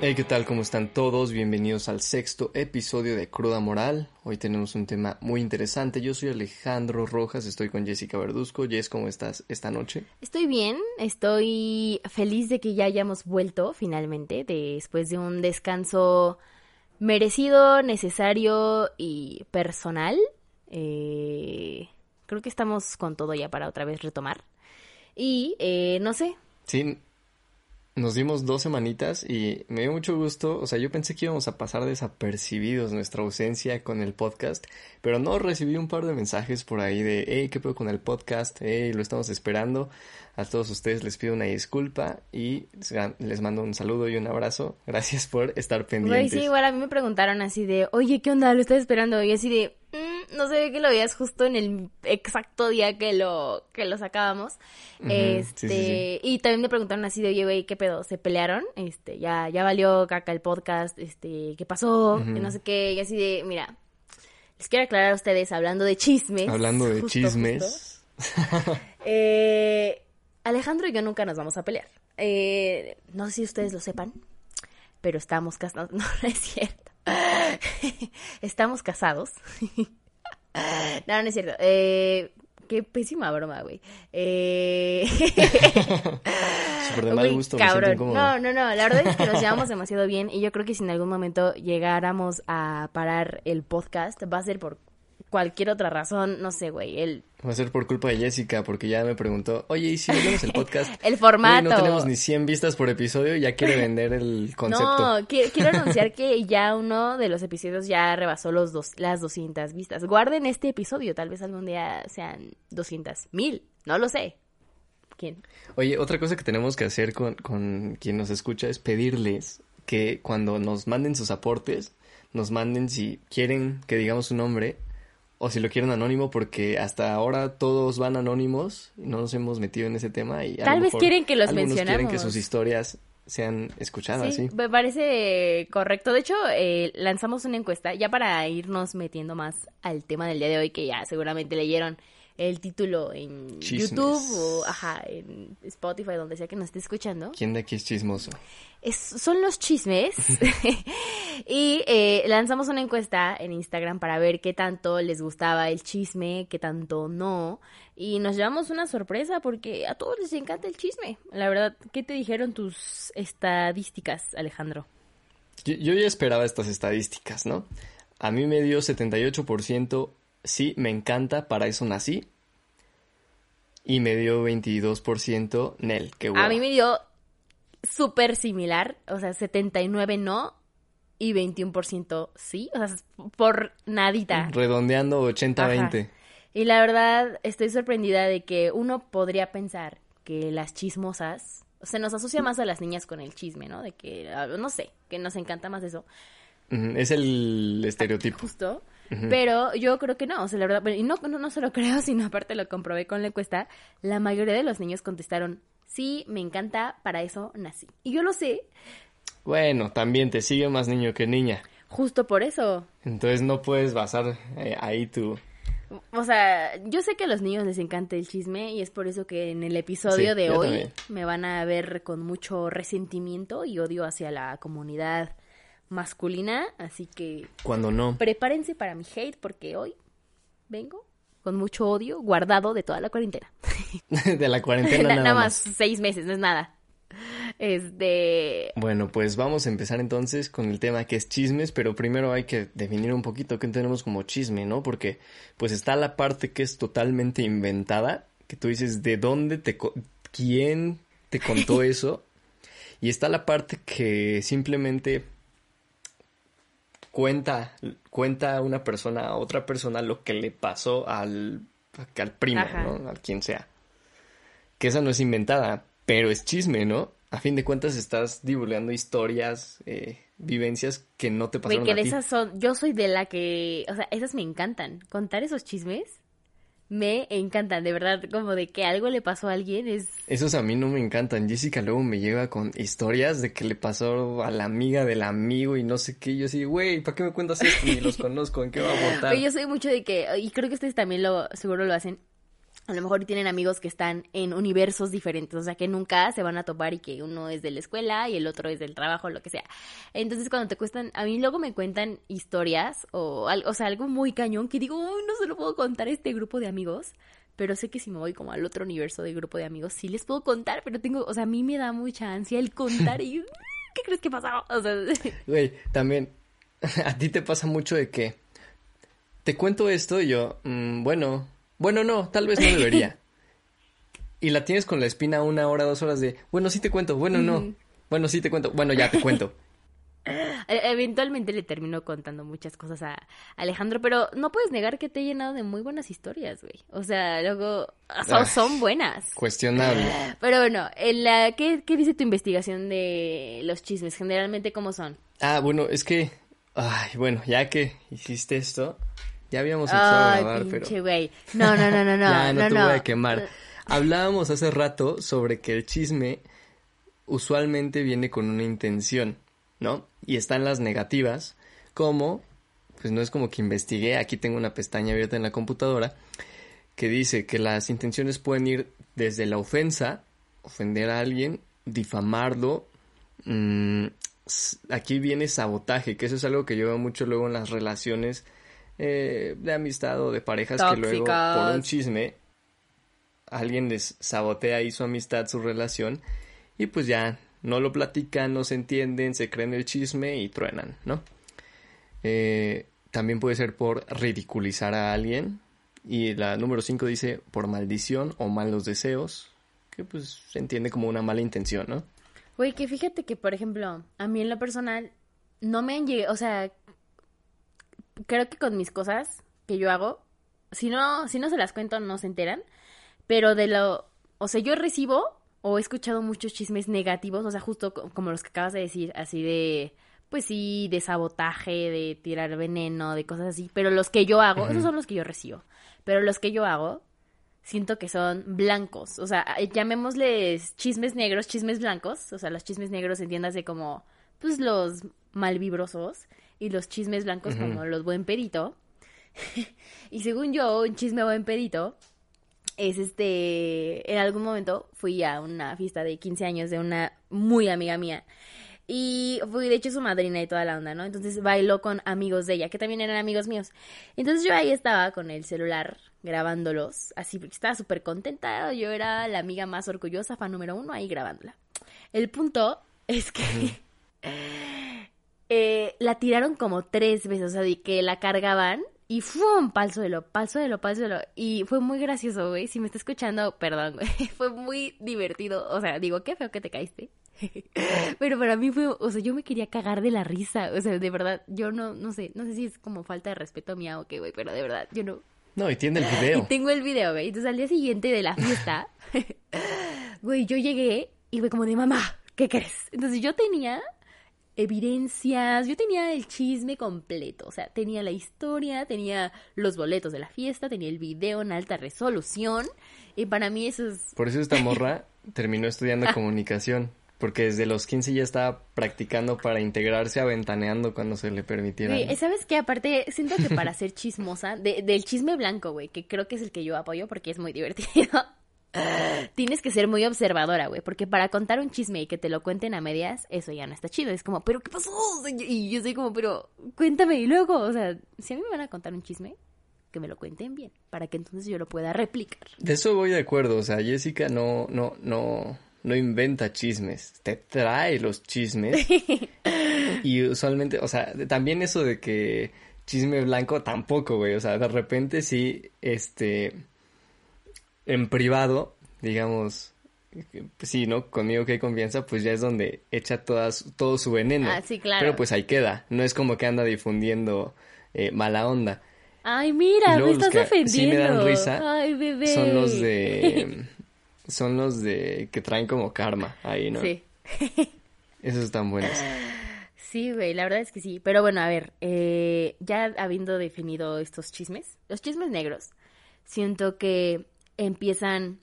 Hey, ¿qué tal? ¿Cómo están todos? Bienvenidos al sexto episodio de Cruda Moral. Hoy tenemos un tema muy interesante. Yo soy Alejandro Rojas, estoy con Jessica Verduzco. Jess, ¿cómo estás esta noche? Estoy bien, estoy feliz de que ya hayamos vuelto finalmente después de un descanso merecido, necesario y personal. Eh, creo que estamos con todo ya para otra vez retomar. Y eh, no sé. Sí, nos dimos dos semanitas y me dio mucho gusto. O sea, yo pensé que íbamos a pasar desapercibidos nuestra ausencia con el podcast, pero no recibí un par de mensajes por ahí de, hey, ¿qué puedo con el podcast? Hey, lo estamos esperando. A todos ustedes les pido una disculpa y les mando un saludo y un abrazo. Gracias por estar pendientes. sí, igual a mí me preguntaron así de, oye, ¿qué onda? ¿Lo estás esperando? Y así de, mm, no sé que lo veías justo en el exacto día que lo, que lo sacábamos. este, y también me preguntaron así de, oye, güey, ¿qué pedo? ¿Se pelearon? Este, ya, ya valió caca el podcast, este, ¿qué pasó? Y no sé qué, y así de, mira, les quiero aclarar a ustedes, hablando de chismes. Hablando de chismes. eh Alejandro y yo nunca nos vamos a pelear. Eh, no sé si ustedes lo sepan, pero estamos casados. No, no es cierto. estamos casados. no, no es cierto. Eh, qué pésima broma, güey. Eh... Súper de mal gusto. Cabrón. no, no, no. La verdad es que nos llevamos demasiado bien y yo creo que si en algún momento llegáramos a parar el podcast, va a ser por cualquier otra razón, no sé, güey, él... Va a ser por culpa de Jessica, porque ya me preguntó, oye, ¿y si vemos el podcast? el formato. no tenemos ni 100 vistas por episodio y ya quiere vender el concepto. No, quiero, anunciar que ya uno de los episodios ya rebasó los dos, las 200 vistas. Guarden este episodio, tal vez algún día sean 200, mil, no lo sé. ¿Quién? Oye, otra cosa que tenemos que hacer con, con quien nos escucha es pedirles que cuando nos manden sus aportes, nos manden si quieren que digamos su nombre o si lo quieren anónimo porque hasta ahora todos van anónimos y no nos hemos metido en ese tema y tal vez quieren que los mencionemos quieren que sus historias sean escuchadas sí, me parece correcto. De hecho eh, lanzamos una encuesta ya para irnos metiendo más al tema del día de hoy que ya seguramente leyeron el título en YouTube o ajá, en Spotify, donde sea que nos esté escuchando. ¿Quién de aquí es chismoso? Es, son los chismes. y eh, lanzamos una encuesta en Instagram para ver qué tanto les gustaba el chisme, qué tanto no. Y nos llevamos una sorpresa porque a todos les encanta el chisme. La verdad, ¿qué te dijeron tus estadísticas, Alejandro? Yo, yo ya esperaba estas estadísticas, ¿no? A mí me dio 78% sí, me encanta, para eso nací. Y me dio 22% Nel, qué bueno. A mí me dio súper similar, o sea, 79 no y 21% sí, o sea, por nadita. Redondeando 80-20. Y la verdad, estoy sorprendida de que uno podría pensar que las chismosas, se nos asocia más a las niñas con el chisme, ¿no? De que, ah, no sé, que nos encanta más eso. Es el estereotipo. Justo. Pero yo creo que no, o sea, la verdad, y no, no, no solo creo, sino aparte lo comprobé con la encuesta, la mayoría de los niños contestaron, sí, me encanta, para eso nací. Y yo lo sé. Bueno, también te sigue más niño que niña. Justo por eso. Entonces no puedes basar eh, ahí tu... O sea, yo sé que a los niños les encanta el chisme y es por eso que en el episodio de hoy me van a ver con mucho resentimiento y odio hacia la comunidad masculina, así que... Cuando no. Prepárense para mi hate porque hoy vengo con mucho odio guardado de toda la cuarentena. de la cuarentena nada, nada más. seis meses, no es nada. Este... Bueno, pues vamos a empezar entonces con el tema que es chismes, pero primero hay que definir un poquito qué entendemos como chisme, ¿no? Porque pues está la parte que es totalmente inventada, que tú dices, ¿de dónde te... ¿Quién te contó eso? Y está la parte que simplemente cuenta, cuenta una persona a otra persona lo que le pasó al, al primo, ¿no? Al quien sea. Que esa no es inventada, pero es chisme, ¿no? A fin de cuentas estás divulgando historias, eh, vivencias que no te pasaron que a ti. esas son, yo soy de la que, o sea, esas me encantan. Contar esos chismes me encantan, de verdad, como de que algo le pasó a alguien es... Esos a mí no me encantan. Jessica luego me lleva con historias de que le pasó a la amiga del amigo y no sé qué. Y yo así, güey, ¿para qué me cuentas esto? Ni los conozco, ¿en qué va a votar? yo soy mucho de que, y creo que ustedes también lo, seguro lo hacen, a lo mejor tienen amigos que están en universos diferentes, o sea, que nunca se van a topar y que uno es de la escuela y el otro es del trabajo, lo que sea. Entonces, cuando te cuestan, a mí luego me cuentan historias o, o sea, algo muy cañón que digo, Uy, no se lo puedo contar a este grupo de amigos, pero sé que si me voy como al otro universo de grupo de amigos, sí les puedo contar, pero tengo, o sea, a mí me da mucha ansia el contar y, ¿qué crees que pasó? O sea, güey, también, a ti te pasa mucho de que te cuento esto y yo, mm, bueno, bueno, no, tal vez no debería. y la tienes con la espina una hora, dos horas de, bueno, sí te cuento, bueno, no, bueno, sí te cuento, bueno, ya te cuento. E, eventualmente le termino contando muchas cosas a Alejandro, pero no puedes negar que te he llenado de muy buenas historias, güey. O sea, luego son, buenas. Cuestionable. Pero bueno, en la, ¿qué, ¿qué dice tu investigación de los chismes? Generalmente, ¿cómo son? Ah, bueno, es que, ay, bueno, ya que hiciste esto, ya habíamos empezado a grabar, pero. Güey. No, no, no, no, no. ya, no, te voy a quemar. Hablábamos hace rato sobre que el chisme usualmente viene con una intención, ¿no? Y están las negativas, como, pues no es como que investigué, aquí tengo una pestaña abierta en la computadora, que dice que las intenciones pueden ir desde la ofensa, ofender a alguien, difamarlo, mmm, aquí viene sabotaje, que eso es algo que yo veo mucho luego en las relaciones eh, de amistad o de parejas que luego por un chisme alguien les sabotea ahí su amistad, su relación y pues ya no lo platican, no se entienden, se creen el chisme y truenan, ¿no? Eh, también puede ser por ridiculizar a alguien y la número 5 dice por maldición o malos deseos, que pues se entiende como una mala intención, ¿no? Güey, que fíjate que, por ejemplo, a mí en lo personal no me han llegado, o sea, creo que con mis cosas que yo hago, si no, si no se las cuento, no se enteran. Pero de lo, o sea, yo recibo o he escuchado muchos chismes negativos, o sea, justo como los que acabas de decir, así de, pues sí, de sabotaje, de tirar veneno, de cosas así. Pero los que yo hago, esos son los que yo recibo. Pero los que yo hago, siento que son blancos. O sea, llamémosles chismes negros, chismes blancos. O sea, los chismes negros entiéndase como, pues los malvibrosos y los chismes blancos como los buen perito. y según yo, un chisme buen perito es este, en algún momento fui a una fiesta de 15 años de una muy amiga mía. Y fui, de hecho, su madrina y toda la onda, ¿no? Entonces bailó con amigos de ella, que también eran amigos míos. Entonces yo ahí estaba con el celular grabándolos, así, porque estaba súper contenta. Yo era la amiga más orgullosa, fan número uno, ahí grabándola. El punto es que eh, la tiraron como tres veces, o sea, de que la cargaban y ¡fum! Pal suelo, pal suelo, pal suelo. Y fue muy gracioso, güey. Si me está escuchando, perdón, güey. Fue muy divertido. O sea, digo, qué feo que te caíste. Pero para mí fue, o sea, yo me quería cagar de la risa. O sea, de verdad, yo no, no sé, no sé si es como falta de respeto mía o qué, güey, pero de verdad, yo no. No, y tiene el video. Y tengo el video, güey. Entonces al día siguiente de la fiesta, güey, yo llegué y fue como de mamá, ¿qué crees? Entonces yo tenía evidencias, yo tenía el chisme completo, o sea, tenía la historia, tenía los boletos de la fiesta, tenía el video en alta resolución y para mí eso es... Por eso esta morra terminó estudiando comunicación, porque desde los 15 ya estaba practicando para integrarse a Ventaneando cuando se le permitiera. ¿sabes qué? Aparte, siento que para ser chismosa, del chisme blanco, güey, que creo que es el que yo apoyo porque es muy divertido. Tienes que ser muy observadora, güey, porque para contar un chisme y que te lo cuenten a medias, eso ya no está chido. Es como, ¿pero qué pasó? Y yo soy como, pero cuéntame y luego, o sea, si a mí me van a contar un chisme, que me lo cuenten bien, para que entonces yo lo pueda replicar. De eso voy de acuerdo, o sea, Jessica no, no, no, no inventa chismes, te trae los chismes. y usualmente, o sea, también eso de que chisme blanco tampoco, güey, o sea, de repente sí, este en privado, digamos, pues sí, ¿no? Conmigo que hay confianza, pues ya es donde echa todas, todo su veneno. Ah, sí, claro. Pero pues ahí queda. No es como que anda difundiendo eh, mala onda. Ay, mira, me estás ofendiendo. Sí me dan risa. Ay, bebé. Son los de... son los de... que traen como karma ahí, ¿no? Sí. Esos están buenos. Sí, güey, la verdad es que sí. Pero bueno, a ver, eh, ya habiendo definido estos chismes, los chismes negros, siento que empiezan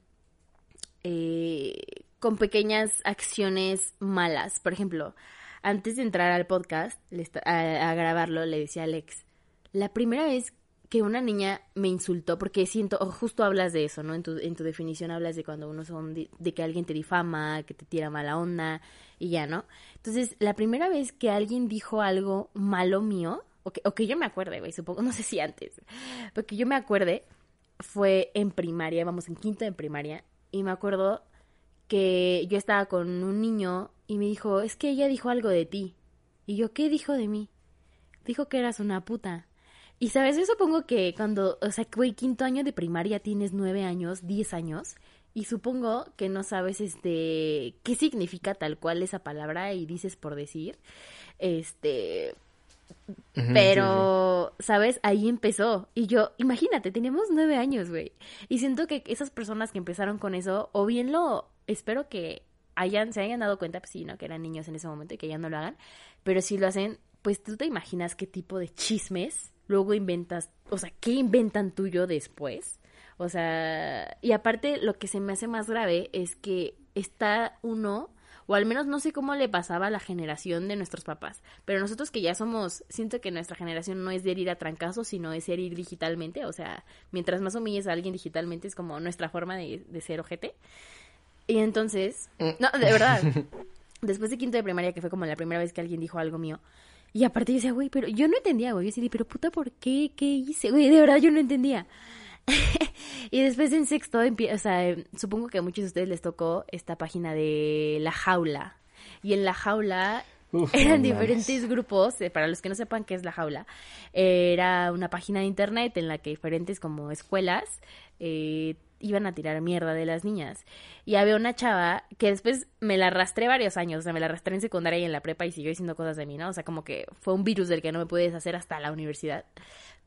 eh, con pequeñas acciones malas. Por ejemplo, antes de entrar al podcast, a, grabarlo, le decía a Alex, la primera vez que una niña me insultó, porque siento, justo hablas de eso, ¿no? En tu, en tu definición hablas de cuando uno son, de, que alguien te difama, que te tira mala onda y ya, ¿no? Entonces, la primera vez que alguien dijo algo malo mío, o que, o que yo me acuerde, supongo, no sé si antes, porque yo me acuerde, fue en primaria, vamos, en quinto de primaria, y me acuerdo que yo estaba con un niño y me dijo, es que ella dijo algo de ti. Y yo, ¿qué dijo de mí? Dijo que eras una puta. Y sabes, yo supongo que cuando, o sea, güey, quinto año de primaria tienes nueve años, diez años, y supongo que no sabes, este, qué significa tal cual esa palabra y dices por decir, este, pero, ¿sabes? Ahí empezó. Y yo, imagínate, teníamos nueve años, güey. Y siento que esas personas que empezaron con eso, o bien lo, espero que hayan, se hayan dado cuenta, pues sí, ¿no? Que eran niños en ese momento y que ya no lo hagan. Pero si lo hacen, pues tú te imaginas qué tipo de chismes luego inventas, o sea, ¿qué inventan tuyo después? O sea, y aparte lo que se me hace más grave es que está uno, o al menos no sé cómo le pasaba a la generación de nuestros papás, pero nosotros que ya somos, siento que nuestra generación no es de ir a trancazos, sino es de ir digitalmente, o sea, mientras más humilles a alguien digitalmente es como nuestra forma de, de ser ojete. Y entonces, mm. no, de verdad, después de quinto de primaria, que fue como la primera vez que alguien dijo algo mío, y aparte yo decía, güey, pero yo no entendía, güey. Yo decía, pero puta, ¿por qué? ¿Qué hice? Güey, de verdad yo no entendía. y después en sexto, o sea, em, supongo que a muchos de ustedes les tocó esta página de La Jaula. Y en La Jaula eran diferentes grupos, eh, para los que no sepan qué es La Jaula, era una página de internet en la que diferentes como escuelas eh, iban a tirar mierda de las niñas. Y había una chava que después me la arrastré varios años, o sea, me la arrastré en secundaria y en la prepa y siguió diciendo cosas de mí, ¿no? O sea, como que fue un virus del que no me pude deshacer hasta la universidad.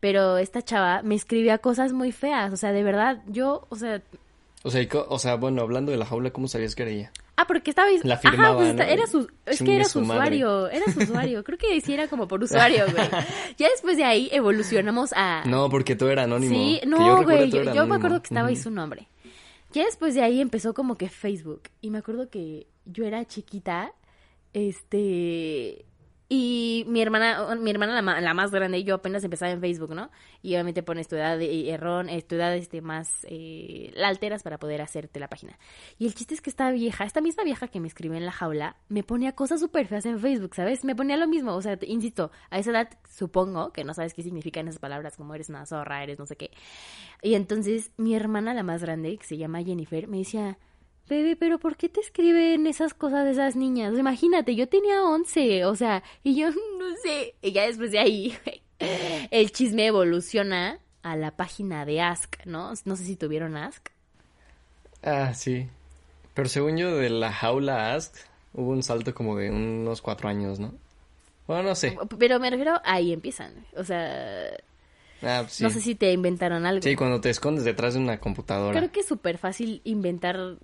Pero esta chava me escribía cosas muy feas, o sea, de verdad, yo, o sea... O sea, o sea, bueno, hablando de la jaula, ¿cómo sabías que era ella? Ah, porque estaba... La firmaba, Ajá, pues, era su... Es que era su, usuario, era su usuario. Creo que sí era como por usuario, güey. Ya después de ahí evolucionamos a... No, porque tú eras anónimo. Sí, no, güey, yo, me acuerdo que estaba ahí su nombre. Ya después de ahí empezó como que Facebook. Y me acuerdo que yo era chiquita, este, y mi hermana, mi hermana la, la, más grande, yo apenas empezaba en Facebook, ¿no? Y obviamente pones tu edad de errón, tu edad este, más, eh, la alteras para poder hacerte la página. Y el chiste es que esta vieja, esta misma vieja que me escribe en la jaula, me ponía cosas súper feas en Facebook, ¿sabes? Me ponía lo mismo, o sea, insisto, a esa edad supongo que no sabes qué significan esas palabras, como eres una zorra, eres no sé qué. Y entonces mi hermana, la más grande, que se llama Jennifer, me decía, bebé, pero ¿por qué te escriben esas cosas de esas niñas? Imagínate, yo tenía 11, o sea, y yo no sé. Y ya después de ahí, el chisme evoluciona a la página de Ask, ¿no? No sé si tuvieron Ask. Ah, sí. Pero según yo, de la jaula Ask, hubo un salto como de unos cuatro años, ¿no? Bueno, no sé. Pero me refiero, ahí empiezan. O sea, Ah, sí. No sé si te inventaron algo. Sí, cuando te escondes detrás de una computadora. Creo que es súper fácil inventar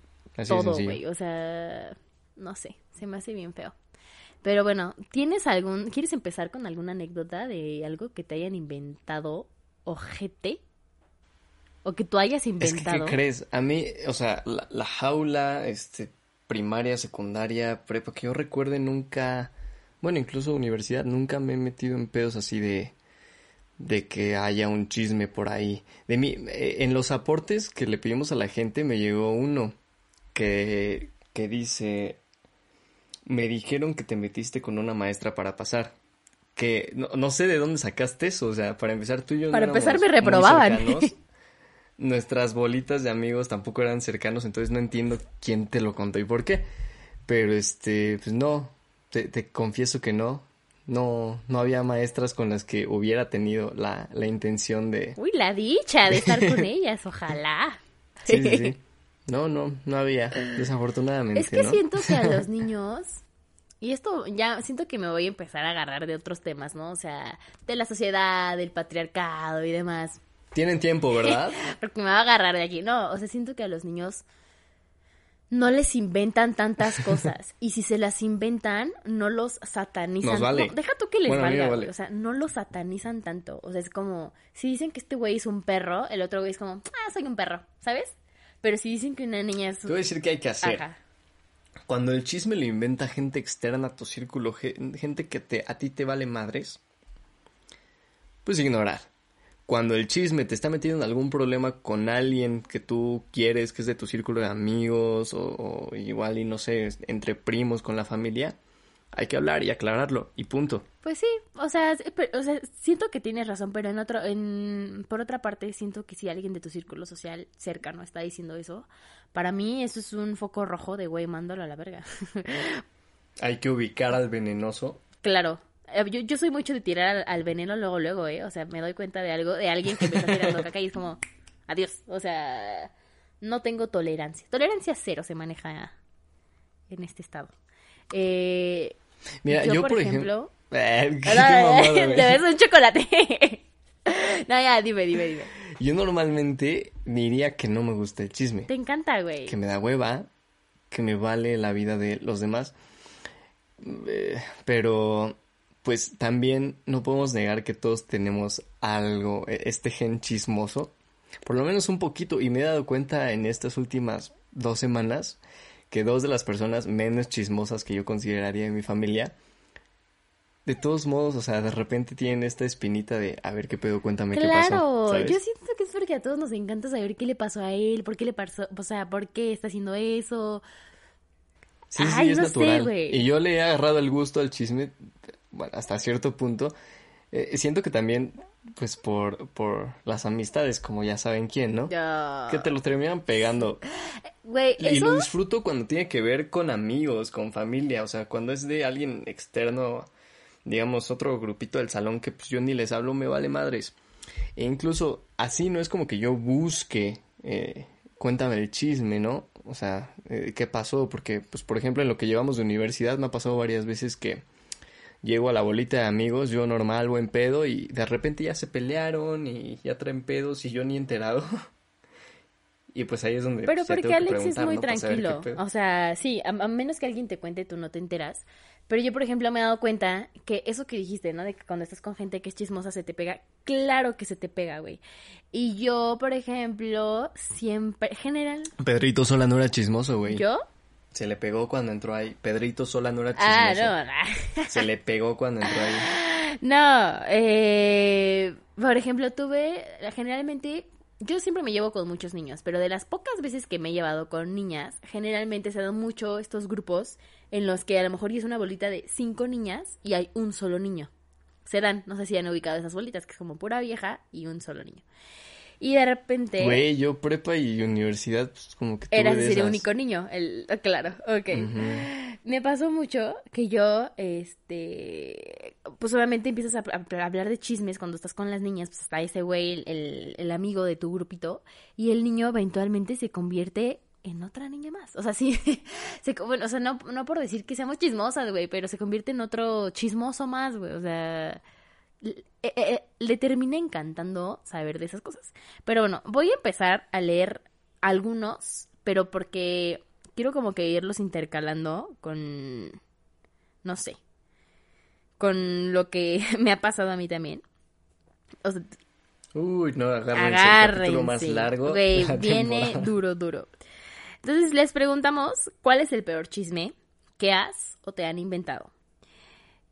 todo, güey. O sea, no sé, se me hace bien feo. Pero bueno, ¿tienes algún, quieres empezar con alguna anécdota de algo que te hayan inventado ojete? O que tú hayas inventado. Es que, ¿qué crees? A mí, o sea, la, jaula, este, primaria, secundaria, prepa, que yo recuerde nunca, bueno, incluso universidad, nunca me he metido en pedos así de, de que haya un chisme por ahí. De mí, eh, en los aportes que le pedimos a la gente me llegó uno que, que dice, me dijeron que te metiste con una maestra para pasar. Que no, sé de dónde sacaste eso, o sea, para empezar tú y yo... Para empezar me reprobaban. Nuestras bolitas de amigos tampoco eran cercanos, entonces no entiendo quién te lo contó y por qué. Pero este, pues no, te, te confieso que no. No, no había maestras con las que hubiera tenido la, la intención de... Uy, la dicha de estar con ellas, ojalá. Sí, sí, sí. No, no, no había, desafortunadamente. Es que siento que a los niños, y esto ya siento que me voy a empezar a agarrar de otros temas, ¿no? O sea, de la sociedad, del patriarcado y demás. Tienen tiempo, ¿verdad? Porque me va a agarrar de aquí. No, o sea, siento que a los niños no les inventan tantas cosas. y si se las inventan, no los satanizan. vale. deja tú que les valga, O sea, no los satanizan tanto. O sea, es como, si dicen que este güey es un perro, el otro güey es como, ah, soy un perro, ¿sabes? Pero si dicen que una niña es... Te voy a decir qué hay que hacer. Cuando el chisme lo inventa gente externa a tu círculo, gente que te, a ti te vale madres, pues ignorar. cuando el chisme te está metiendo en algún problema con alguien que tú quieres, que es de tu círculo de amigos o, igual y no sé, entre primos con la familia, hay que hablar y aclararlo y punto. Pues sí, o sea, o sea, siento que tienes razón, pero en otro, en, por otra parte, siento que si alguien de tu círculo social cercano está diciendo eso, para mí eso es un foco rojo de güey, mándalo a la verga. hay que ubicar al venenoso. Claro, eh, yo, yo soy mucho de tirar al, veneno luego, luego, ¿eh? O sea, me doy cuenta de algo, de alguien que me está tirando caca y es como, adiós. O sea, no tengo tolerancia. Tolerancia cero se maneja en este estado. Eh, Mira, yo, por, ejemplo... Eh, te ves un chocolate. no, ya, dime, dime, dime. Yo normalmente diría que no me gusta el chisme. Te encanta, güey. Que me da hueva, que me vale la vida de los demás. Eh, pero pues también no podemos negar que todos tenemos algo, e, este gen chismoso, por lo menos un poquito, y me he dado cuenta en estas últimas dos semanas que dos de las personas menos chismosas que yo consideraría en mi familia, de todos modos, o sea, de repente tienen esta espinita de, a ver qué pedo, cuéntame qué pasó. Claro, yo siento que es porque a todos nos encanta saber qué le pasó a él, por qué le pasó, o sea, por qué está haciendo eso. Sí, sí, es natural. y yo le he agarrado el gusto al chisme bueno, hasta cierto punto. Eh, siento que también, pues por, por las amistades, como ya saben quién, ¿no? Que te lo terminan pegando. Güey, Y lo disfruto cuando tiene que ver con amigos, con familia, o sea, cuando es de alguien externo, digamos, otro grupito del salón que pues yo ni les hablo, me vale madres. E incluso así no es como que yo busque, eh, cuéntame el chisme, ¿no? O sea, eh, ¿qué pasó? Porque, pues, por ejemplo, en lo que llevamos de universidad me ha pasado varias veces que llego a la bolita de amigos, yo normal, buen pedo, y de repente ya se pelearon y ya traen pedos y yo ni enterado. y pues ahí es donde... Pero pues, porque Alex es muy tranquilo. O sea, sí, a, menos que alguien te cuente, tú no te enteras. Pero yo, por ejemplo, me he dado cuenta que eso que dijiste, ¿no? De que cuando estás con gente que es chismosa se te pega. Claro que se te pega, güey. Y yo, por ejemplo, siempre, general... Pedrito Sola no era chismoso, güey. ¿Yo? Se le pegó cuando entró ahí. Pedrito Sola no era ah, chismoso. Ah, no. Se le pegó cuando entró ahí. No, eh, por ejemplo, tuve, generalmente, yo siempre me llevo con muchos niños, pero de las pocas veces que me he llevado con niñas, generalmente se dan mucho estos grupos en los que a lo mejor es una bolita de cinco niñas y hay un solo niño. Se dan, no sé si han ubicado esas bolitas, que es como pura vieja y un solo niño. Y de repente... Güey, yo prepa y universidad, pues como que... Era el único niño, el... Ah, claro, ok. Me pasó mucho que yo, este... Pues obviamente empiezas a, hablar de chismes cuando estás con las niñas, pues está ese güey, el, el, amigo de tu grupito, y el niño eventualmente se convierte en otra niña más. O sea, sí, se, bueno, o sea, no, no por decir que seamos chismosas, güey, pero se convierte en otro chismoso más, güey, o sea... Eh, eh, eh, le termina encantando saber de esas cosas. Pero bueno, voy a empezar a leer algunos, pero porque quiero como que irlos intercalando con, no sé, con lo que me ha pasado a mí también. Uy, no, agárrense, más largo. viene duro, duro. Entonces les preguntamos, ¿cuál es el peor chisme que has o te han inventado?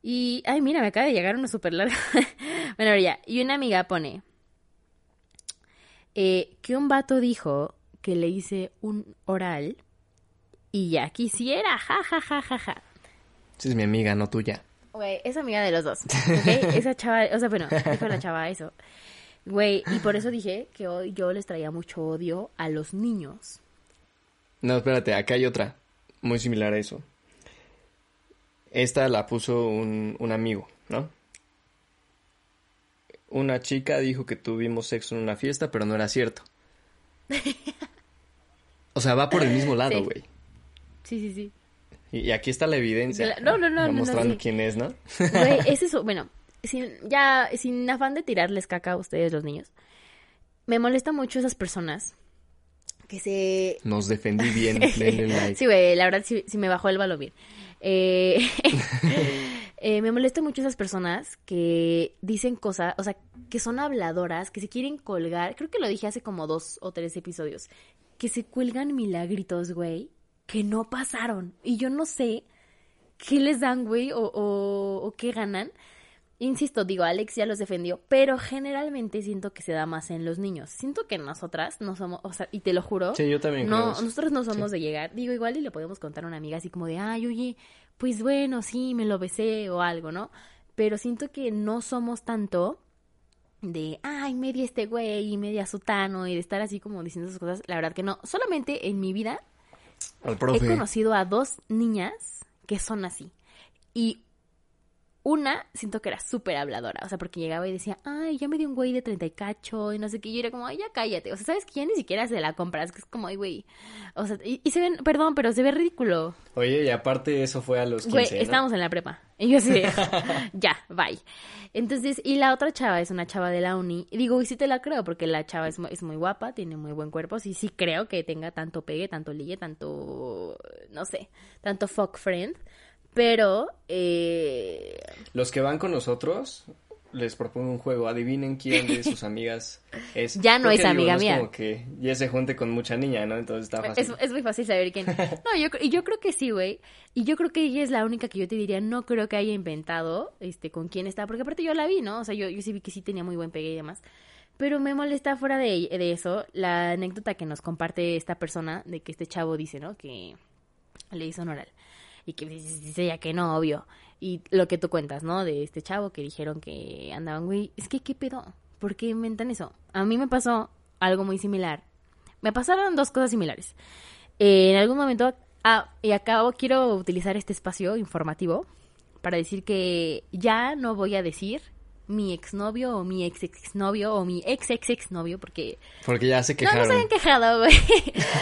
Y, ay, mira, me acaba de llegar uno súper largo. bueno, ya. Y una amiga pone eh, que un vato dijo que le hice un oral y ya quisiera, ja, ja, ja, ja, ja. Esa es mi amiga, no tuya. Güey, es amiga de los dos, Esa chava, o sea, bueno, dijo la chava eso. Güey, y por eso dije que hoy yo les traía mucho odio a los niños. No, espérate, acá hay otra, muy similar a eso. Esta la puso un, un amigo, ¿no? Una chica dijo que tuvimos sexo en una fiesta, pero no era cierto. O sea, va por el mismo lado, güey. Sí. sí, sí, Y, aquí está la evidencia. No, no, no. Mostrando quién es, ¿no? Güey, es eso. Bueno, sin, ya, sin afán de tirarles caca a ustedes, los niños. Me molesta mucho esas personas que se... Nos defendí bien, like. Sí, güey, la verdad sí, sí me bajó el balón bien. Eh, eh, me molesta mucho esas personas que dicen cosas, o sea, que son habladoras, que se quieren colgar, creo que lo dije hace como dos o tres episodios, que se cuelgan milagritos, güey, que no pasaron. Y yo no sé qué les dan, güey, o, o, qué ganan. Insisto, digo, Alex ya los defendió, pero generalmente siento que se da más en los niños. Siento que nosotras no somos, o sea, y te lo juro. Sí, yo también. No, nosotros no somos de llegar. Digo, igual y le podemos contar a una amiga así como de, ay, oye, pues bueno, sí, me lo besé o algo, ¿no? Pero siento que no somos tanto de, ay, media este güey y media sutano y de estar así como diciendo esas cosas. La verdad que no. Solamente en mi vida he conocido a dos niñas que son así. Y una, siento que era súper habladora, o sea, porque llegaba y decía, ay, ya me dio un güey de treinta y cacho, y no sé qué, y yo era como, ay, ya cállate, o sea, ¿sabes quién? Ni siquiera se la compras, que es como, ay, güey, o sea, y, se ven, perdón, pero se ve ridículo. Oye, y aparte eso fue a los 15, Güey, estábamos en la prepa, y yo así, ya, bye. Entonces, y la otra chava es una chava de la uni, y digo, y sí te la creo, porque la chava es, es muy guapa, tiene muy buen cuerpo, sí, sí creo que tenga tanto pegue, tanto ligue, tanto, no sé, tanto fuck friend, pero... Eh... Los que van con nosotros, les propongo un juego. Adivinen quién de sus amigas es. Ya no es amiga mía. Es como que ya se junte con mucha niña, ¿no? Entonces está fácil. Es, es muy fácil saber quién. No, yo, y yo creo que sí, güey. Y yo creo que ella es la única que yo te diría, no creo que haya inventado este con quién está. Porque aparte yo la vi, ¿no? O sea, yo, yo sí vi que sí tenía muy buen pegue y demás. Pero me molesta fuera de, de eso la anécdota que nos comparte esta persona de que este chavo dice, ¿no? Que le hizo un oral y que dice ya que no, obvio. Y lo que tú cuentas, ¿no? De este chavo que dijeron que andaban, güey, es que qué pedo, ¿por qué inventan eso? A mí me pasó algo muy similar. Me pasaron dos cosas similares. Eh, en algún momento, ah, y acabo, quiero utilizar este espacio informativo para decir que ya no voy a decir mi exnovio o mi ex exnovio o mi ex ex exnovio porque porque ya se quejaron. No, no se habían quejado, güey.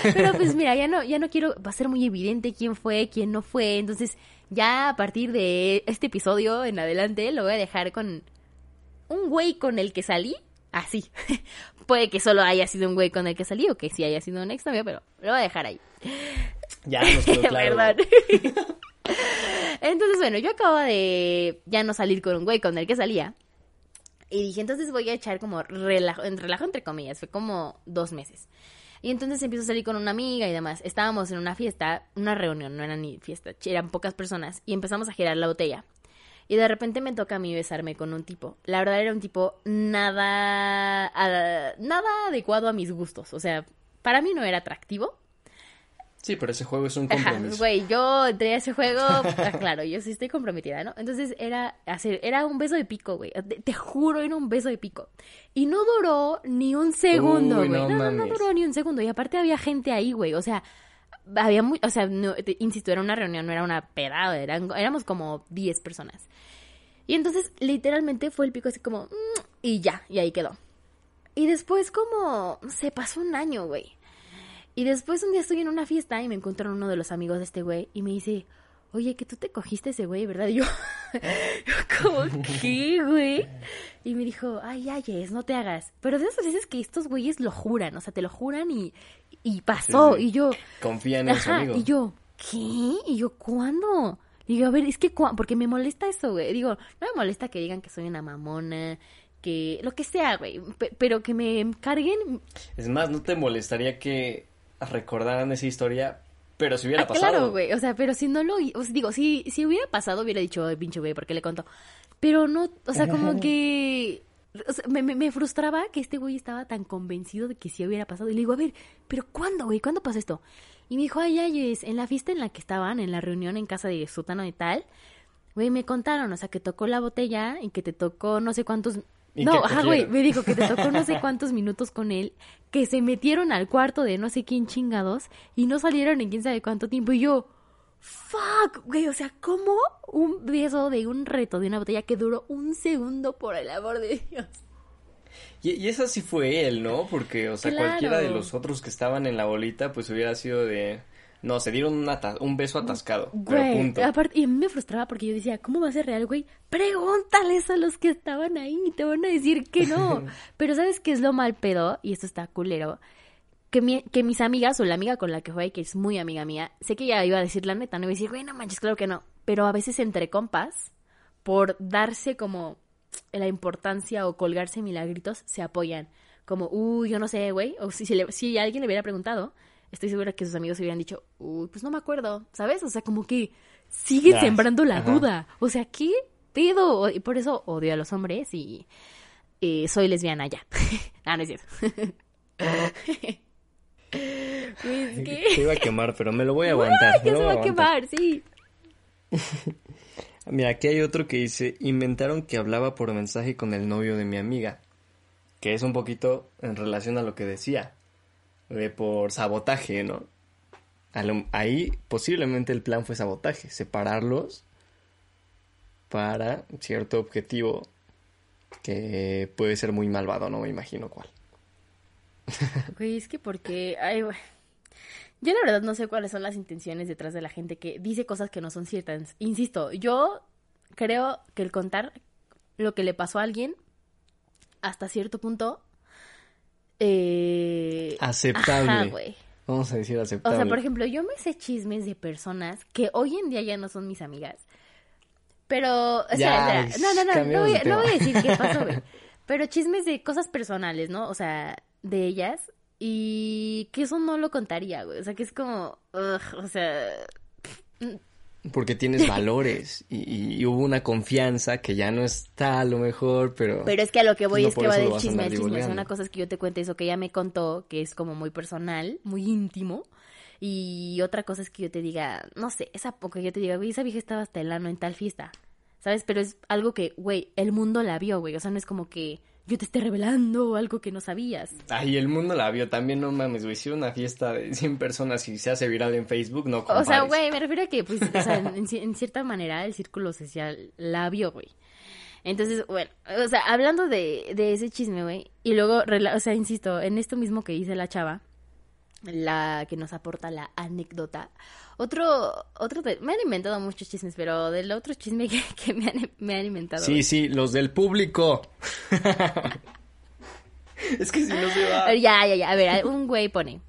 Pero pues mira, ya no ya no quiero va a ser muy evidente quién fue, quién no fue, entonces ya a partir de este episodio en adelante lo voy a dejar con un güey con el que salí, así. Puede que solo haya sido un güey con el que salí o que sí haya sido un exnovio, pero lo voy a dejar ahí. Ya nos quedó claro. Entonces, bueno, yo acabo de ya no salir con un güey con el que salía. Y dije, entonces voy a echar como relajo, relajo entre comillas, fue como dos meses. Y entonces empiezo a salir con una amiga y demás. Estábamos en una fiesta, una reunión, no era ni fiesta, eran pocas personas y empezamos a girar la botella. Y de repente me toca a mí besarme con un tipo. La verdad era un tipo nada, nada adecuado a mis gustos. O sea, para mí no era atractivo. Sí, pero ese juego es un compromiso. Güey, yo entré a ese juego, ah, claro, yo sí estoy comprometida, ¿no? Entonces era hacer, era un beso de pico, güey. Te, juro, era un beso de pico. Y no duró ni un segundo, güey. No, no, no, duró ni un segundo. Y aparte había gente ahí, güey. O sea, había muy, o sea, insisto, era una reunión, no era una pedada, eran, éramos como 10 personas. Y entonces, literalmente fue el pico así como, mm", y ya, y ahí quedó. Y después como, se pasó un año, güey. Y después un día estoy en una fiesta y me encuentro uno de los amigos de este güey y me dice, oye, que tú te cogiste ese güey, ¿verdad? Y yo, ¿cómo qué, güey? Y me dijo, ay, ay, no te hagas. Pero de esas veces que estos güeyes lo juran, o sea, te lo juran y, y pasó. Y yo... Confían en su amigo. Y yo, ¿qué? Y yo, ¿cuándo? Y digo, a ver, es que, porque me molesta eso, güey. Digo, no me molesta que digan que soy una mamona, que lo que sea, güey, pero que me carguen. Es más, ¿no te molestaría que recordaran esa historia, pero si hubiera ah, pasado. Claro, güey, o sea, pero si no lo, o sea, digo, si, si hubiera pasado hubiera dicho, pinche güey, ¿por qué le contó? Pero no, o sea, como que o sea, me, me, frustraba que este güey estaba tan convencido de que sí hubiera pasado. Y le digo, a ver, ¿pero cuándo, güey? ¿Cuándo pasó esto? Y me dijo, ay, ay, es en la fiesta en la que estaban, en la reunión en casa de Sutano y tal, güey, me contaron, o sea, que tocó la botella y que te tocó no sé cuántos no, ajá, güey, me dijo que te tocó no sé cuántos minutos con él, que se metieron al cuarto de no sé quién chingados y no salieron en quién sabe cuánto tiempo. Y yo, fuck, güey, o sea, ¿cómo un beso de un reto de una botella que duró un segundo por el amor de Dios? Y, y esa sí fue él, ¿no? Porque, o sea, cualquiera de los otros que estaban en la bolita, pues hubiera sido de no, se dieron un, un beso atascado. Güey, punto. Aparte, y a mí me frustraba porque yo decía, ¿cómo va a ser real, güey? Pregúntales a los que estaban ahí, te van a decir que no. Pero ¿sabes qué es lo mal pedo? Y esto está culero. Que, que mis amigas, o la amiga con la que fue, que es muy amiga mía, sé que ella iba a decir la neta, no iba a decir, güey, no manches, claro que no. Pero a veces entre compas, por darse como la importancia o colgarse milagritos, se apoyan. Como, uy, yo no sé, güey. O si, si, si alguien le hubiera preguntado, estoy segura que sus amigos hubieran dicho, uy, pues no me acuerdo, ¿sabes? O sea, como que sigue sembrando la duda. O sea, ¿qué pedo? Y por eso odio a los hombres y soy lesbiana ya. ah, no es cierto. pues, ¿qué? iba a quemar, pero me lo voy a aguantar. ya se va a quemar, sí. Mira, aquí hay otro que dice, inventaron que hablaba por mensaje con el novio de mi amiga, que es un poquito en relación a lo que decía, por sabotaje, ¿no? ahí posiblemente el plan fue sabotaje, separarlos para cierto objetivo que puede ser muy malvado, no me imagino cuál. Güey, es que porque... Ay, Yo la verdad no sé cuáles son las intenciones detrás de la gente que dice cosas que no son ciertas. Insisto, yo creo que el contar lo que le pasó a alguien hasta cierto punto... Eh... Aceptable. Vamos a decir aceptable. O sea, por ejemplo, yo me sé chismes de personas que hoy en día ya no son mis amigas. Pero, o sea, no, no, no, no voy, no voy, a decir qué pasó, güey. Pero chismes de cosas personales, ¿no? O sea, de ellas. Y que eso no lo contaría, güey. O sea, que es como, o sea... Porque tienes valores y, hubo una confianza que ya no está a lo mejor, pero... Pero es que a lo que voy es que va del chisme al chisme. Es una cosa es que yo te cuente eso que ella me contó, que es como muy personal, muy íntimo. Y otra cosa es que yo te diga, no sé, esa poca yo te diga, güey, esa vieja estaba hasta el ano en tal fiesta. ¿Sabes? Pero es algo que, güey, el mundo la vio, güey. O sea, no es como que yo te esté revelando algo que no sabías. Ay, el mundo la vio también, no mames, güey. Si una fiesta de 100 personas y se hace viral en Facebook, no compares. O sea, güey, me refiero a que, pues, o sea, en, cierta manera el círculo social la vio, güey. Entonces, bueno, o sea, hablando de, de ese chisme, güey, y luego, o sea, insisto, en esto mismo que dice la chava, la que nos aporta la anécdota. Otro, otro, me han inventado muchos chismes, pero del otro chisme que, me, han, me, han, inventado. Sí, sí, los del público. es que si no se va. Ya, ya, ya. A ver, un güey pone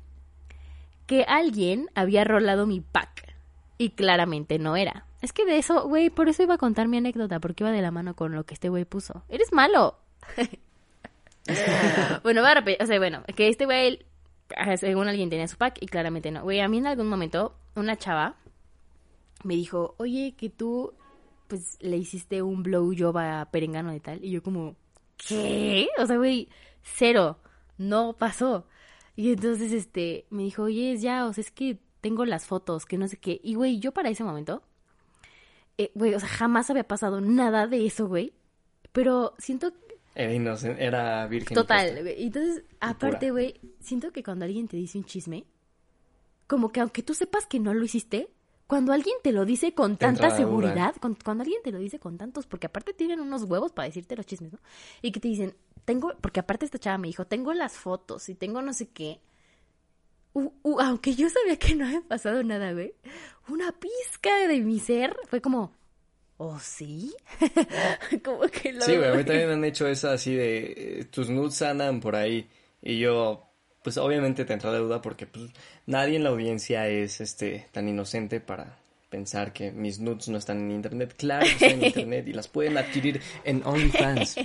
que alguien había rolado mi pack y claramente no era. Es que de eso, güey, por eso iba a contar mi anécdota, porque iba de la mano con lo que este güey puso. Eres malo. bueno, va a repetir, o sea, bueno, que este güey según alguien tenía su pack y claramente no. Güey, a mí en algún momento una chava me dijo, oye, que tú pues le hiciste un blow job a Perengano y tal. Y yo como, ¿qué? O sea, güey, cero, no pasó. Y entonces, este, me dijo, oye, ya, o sea, es que tengo las fotos, que no sé qué. Y, güey, yo para ese momento, eh, güey, o sea, jamás había pasado nada de eso, güey. Pero siento era inocente, era virgen. Total, Entonces, aparte, güey, siento que cuando alguien te dice un chisme, como que aunque tú sepas que no lo hiciste, cuando alguien te lo dice con tanta seguridad, cuando, alguien te lo dice con tantos, porque aparte tienen unos huevos para decirte los chismes, ¿no? Y que te dicen, tengo, porque aparte esta chava me dijo, tengo las fotos y tengo no sé qué. aunque yo sabía que no había pasado nada, güey, una pizca de mi ser fue como, ¿Oh, sí? Como que lo... Sí, güey, a mí también me han hecho esa así de eh, tus nudes andan por ahí y yo pues obviamente te entra de duda porque pues nadie en la audiencia es este tan inocente para pensar que mis nudes no están en internet. Claro que están en internet y las pueden adquirir en OnlyFans.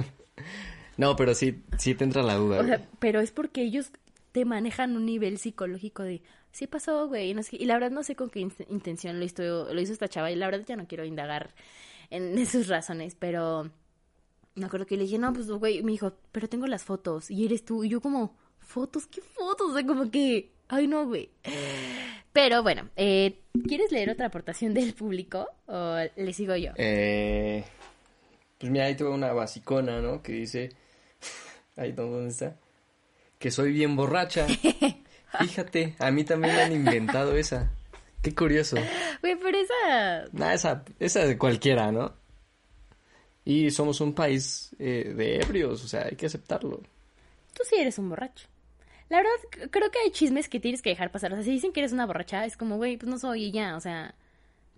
no, pero sí, sí te entra la duda. O sea, pero es porque ellos te manejan un nivel psicológico de, sí pasó, güey. y la verdad no sé con qué intención lo hizo, lo hizo esta chava. Y la verdad ya no quiero indagar en, sus razones, pero me acuerdo que le dije, no, pues, güey, me dijo, pero tengo las fotos y eres tú. Y yo como, ¿fotos? ¿Qué fotos? O sea, como que, ay, no, güey. Pero bueno, eh, ¿quieres leer otra aportación del público o le sigo yo? Eh, pues mira, ahí tengo una basicona, ¿no? Que dice, ahí, ¿dónde está? Que soy bien borracha. Fíjate, a mí también me han inventado esa. Qué curioso. Güey, pero esa... Nah, esa, esa de cualquiera, ¿no? Y somos un país eh, de ebrios, o sea, hay que aceptarlo. Tú sí eres un borracho. La verdad, creo que hay chismes que tienes que dejar pasar. O sea, si dicen que eres una borracha, es como, güey, pues no soy y ya, o sea...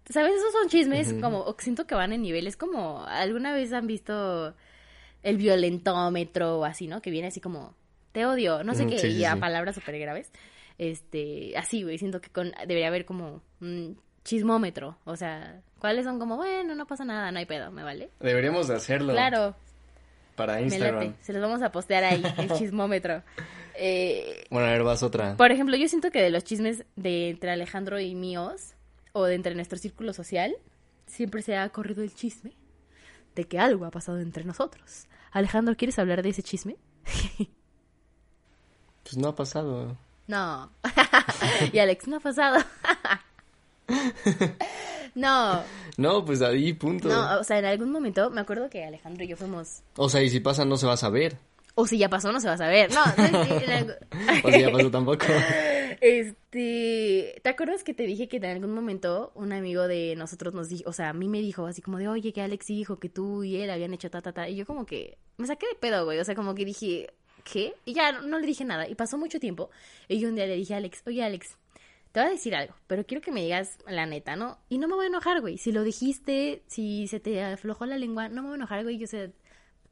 ¿Sabes? Esos son chismes como, siento que van en niveles como, ¿alguna vez han visto el violentómetro o así, ¿no? Que viene así como, te odio, no sé qué, y a palabras súper graves. Este, así, güey, siento que con, debería haber como un chismómetro, o sea, ¿cuáles son como, bueno, no pasa nada, no hay pedo, ¿me vale? Deberíamos de hacerlo. Claro. Para Instagram. Se los vamos a postear ahí, el chismómetro. Eh, bueno, a ver, vas otra. Por ejemplo, yo siento que de los chismes de entre Alejandro y míos, o de entre nuestro círculo social, siempre se ha corrido el chisme de que algo ha pasado entre nosotros. Alejandro, ¿quieres hablar de ese chisme? pues no ha pasado. No. y Alex, no ha pasado. no. No, pues ahí, punto. No, o sea, en algún momento me acuerdo que Alejandro y yo fuimos. O sea, y si pasa, no se va a saber. O si ya pasó, no se va a saber. No, o si ya pasó tampoco. Este, ¿te acuerdas que te dije que en algún momento un amigo de nosotros nos dijo, o sea, a mí me dijo así como de, oye, que Alex dijo que tú y él habían hecho ta, ta, ta. Y yo como que me saqué de pedo, güey. O sea, como que dije, ¿qué? Y ya no, le dije nada. Y pasó mucho tiempo. Y yo un día le dije a Alex, oye, Alex, te voy a decir algo, pero quiero que me digas la neta, ¿no? Y no me voy a enojar, güey. Si lo dijiste, si se te aflojó la lengua, no me voy a enojar, güey. Yo sé,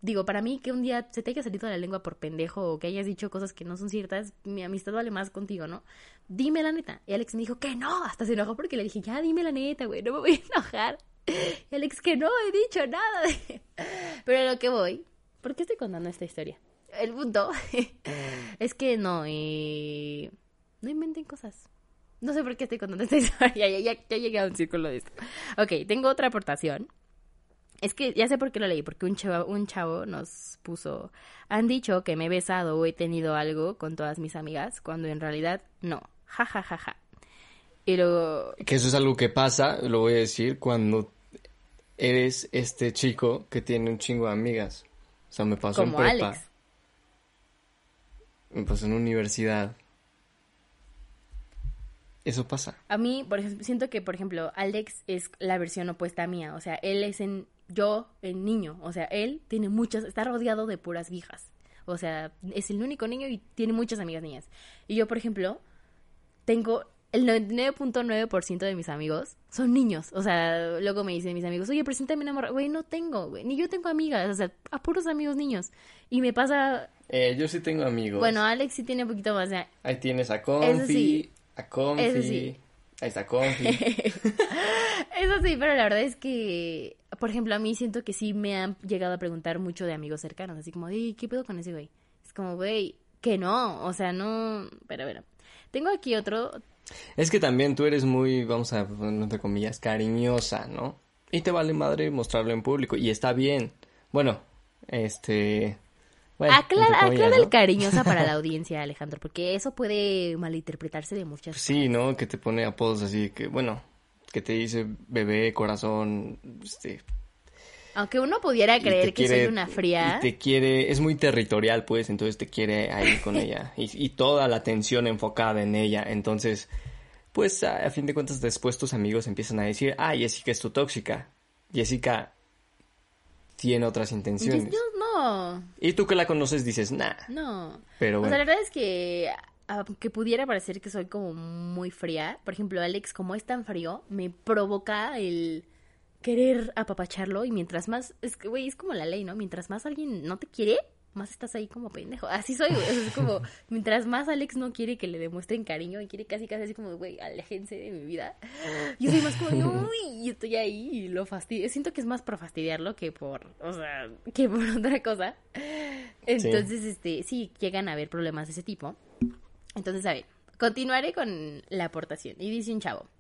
digo, para mí que un día se te haya salido la lengua por pendejo o que hayas dicho cosas que no son ciertas, mi amistad vale más contigo, ¿no? Dime la neta. Y Alex me dijo que no, hasta se enojó porque le dije, ya dime la neta, güey, no me voy a enojar. Y Alex, que no he dicho nada. Pero a lo que voy, ¿por qué estoy contando esta historia? El punto es que no, eh... no inventen cosas. No sé por qué estoy contando esta historia, ya, ya, ya llegué a un círculo de esto. Ok, tengo otra aportación es que ya sé por qué lo leí, porque un chavo, un chavo nos puso, han dicho que me he besado o he tenido algo con todas mis amigas, cuando en realidad no. Ja, ja, ja, ja. Y luego... Que eso es algo que pasa, lo voy a decir, cuando eres este chico que tiene un chingo de amigas. O sea, me pasó en prepa. Alex. Pasó en universidad. Eso pasa. A mí, por ejemplo, siento que, por ejemplo, Alex es la versión opuesta mía. O sea, él es en yo, el niño, o sea, él tiene muchas, está rodeado de puras viejas. O sea, es el único niño y tiene muchas amigas niñas. Y yo, por ejemplo, tengo el 99.9% de mis amigos son niños. O sea, luego me dicen mis amigos, oye, preséntame una morra. Güey, no tengo, güey. Ni yo tengo amigas. O sea, a puros amigos niños. Y me pasa... Eh, yo sí tengo amigos. Bueno, Alex sí tiene un poquito más. de... Ahí tienes a Confi, a Confi. Ahí está Confi. Eso sí, pero la verdad es que, por ejemplo, a mí siento que sí me han llegado a preguntar mucho de amigos cercanos, así como, ¿qué pedo con ese güey? Es como, güey, que no, o sea, no, pero bueno. Tengo aquí otro. Es que también tú eres muy, vamos a entre comillas, cariñosa, ¿no? Y te vale madre mostrarlo en público, y está bien. Bueno, este, aclara, el cariñosa para la audiencia, Alejandro, porque eso puede malinterpretarse de muchas Sí, ¿no? Que te pone apodos así, que bueno, que te dice bebé, corazón, este... Aunque uno pudiera creer que soy una fría. Y te quiere, es muy territorial, pues, entonces te quiere ahí con ella. Y, toda la atención enfocada en ella. Entonces, pues, a, a, fin de cuentas, después tus amigos empiezan a decir, ah, Jessica es tu tóxica. Jessica tiene otras intenciones. no. Y tú que la conoces dices, nah. No. Pero bueno. O sea, la verdad es que aunque pudiera parecer que soy como muy fría, por ejemplo, Alex, como es tan frío, me provoca el querer apapacharlo y mientras más, es que, güey, es como la ley, ¿no? Mientras más alguien no te quiere, más estás ahí como pendejo. Así soy, güey. es como, mientras más Alex no quiere que le demuestren cariño y quiere casi casi así como, güey, aléjense de mi vida. Yo soy más como, uy, estoy ahí y lo fastidio. Siento que es más por fastidiarlo que por, o sea, que por otra cosa. Entonces, este, sí, llegan a haber problemas de ese tipo. Entonces, a ver, continuaré con la aportación. Y dice un chavo,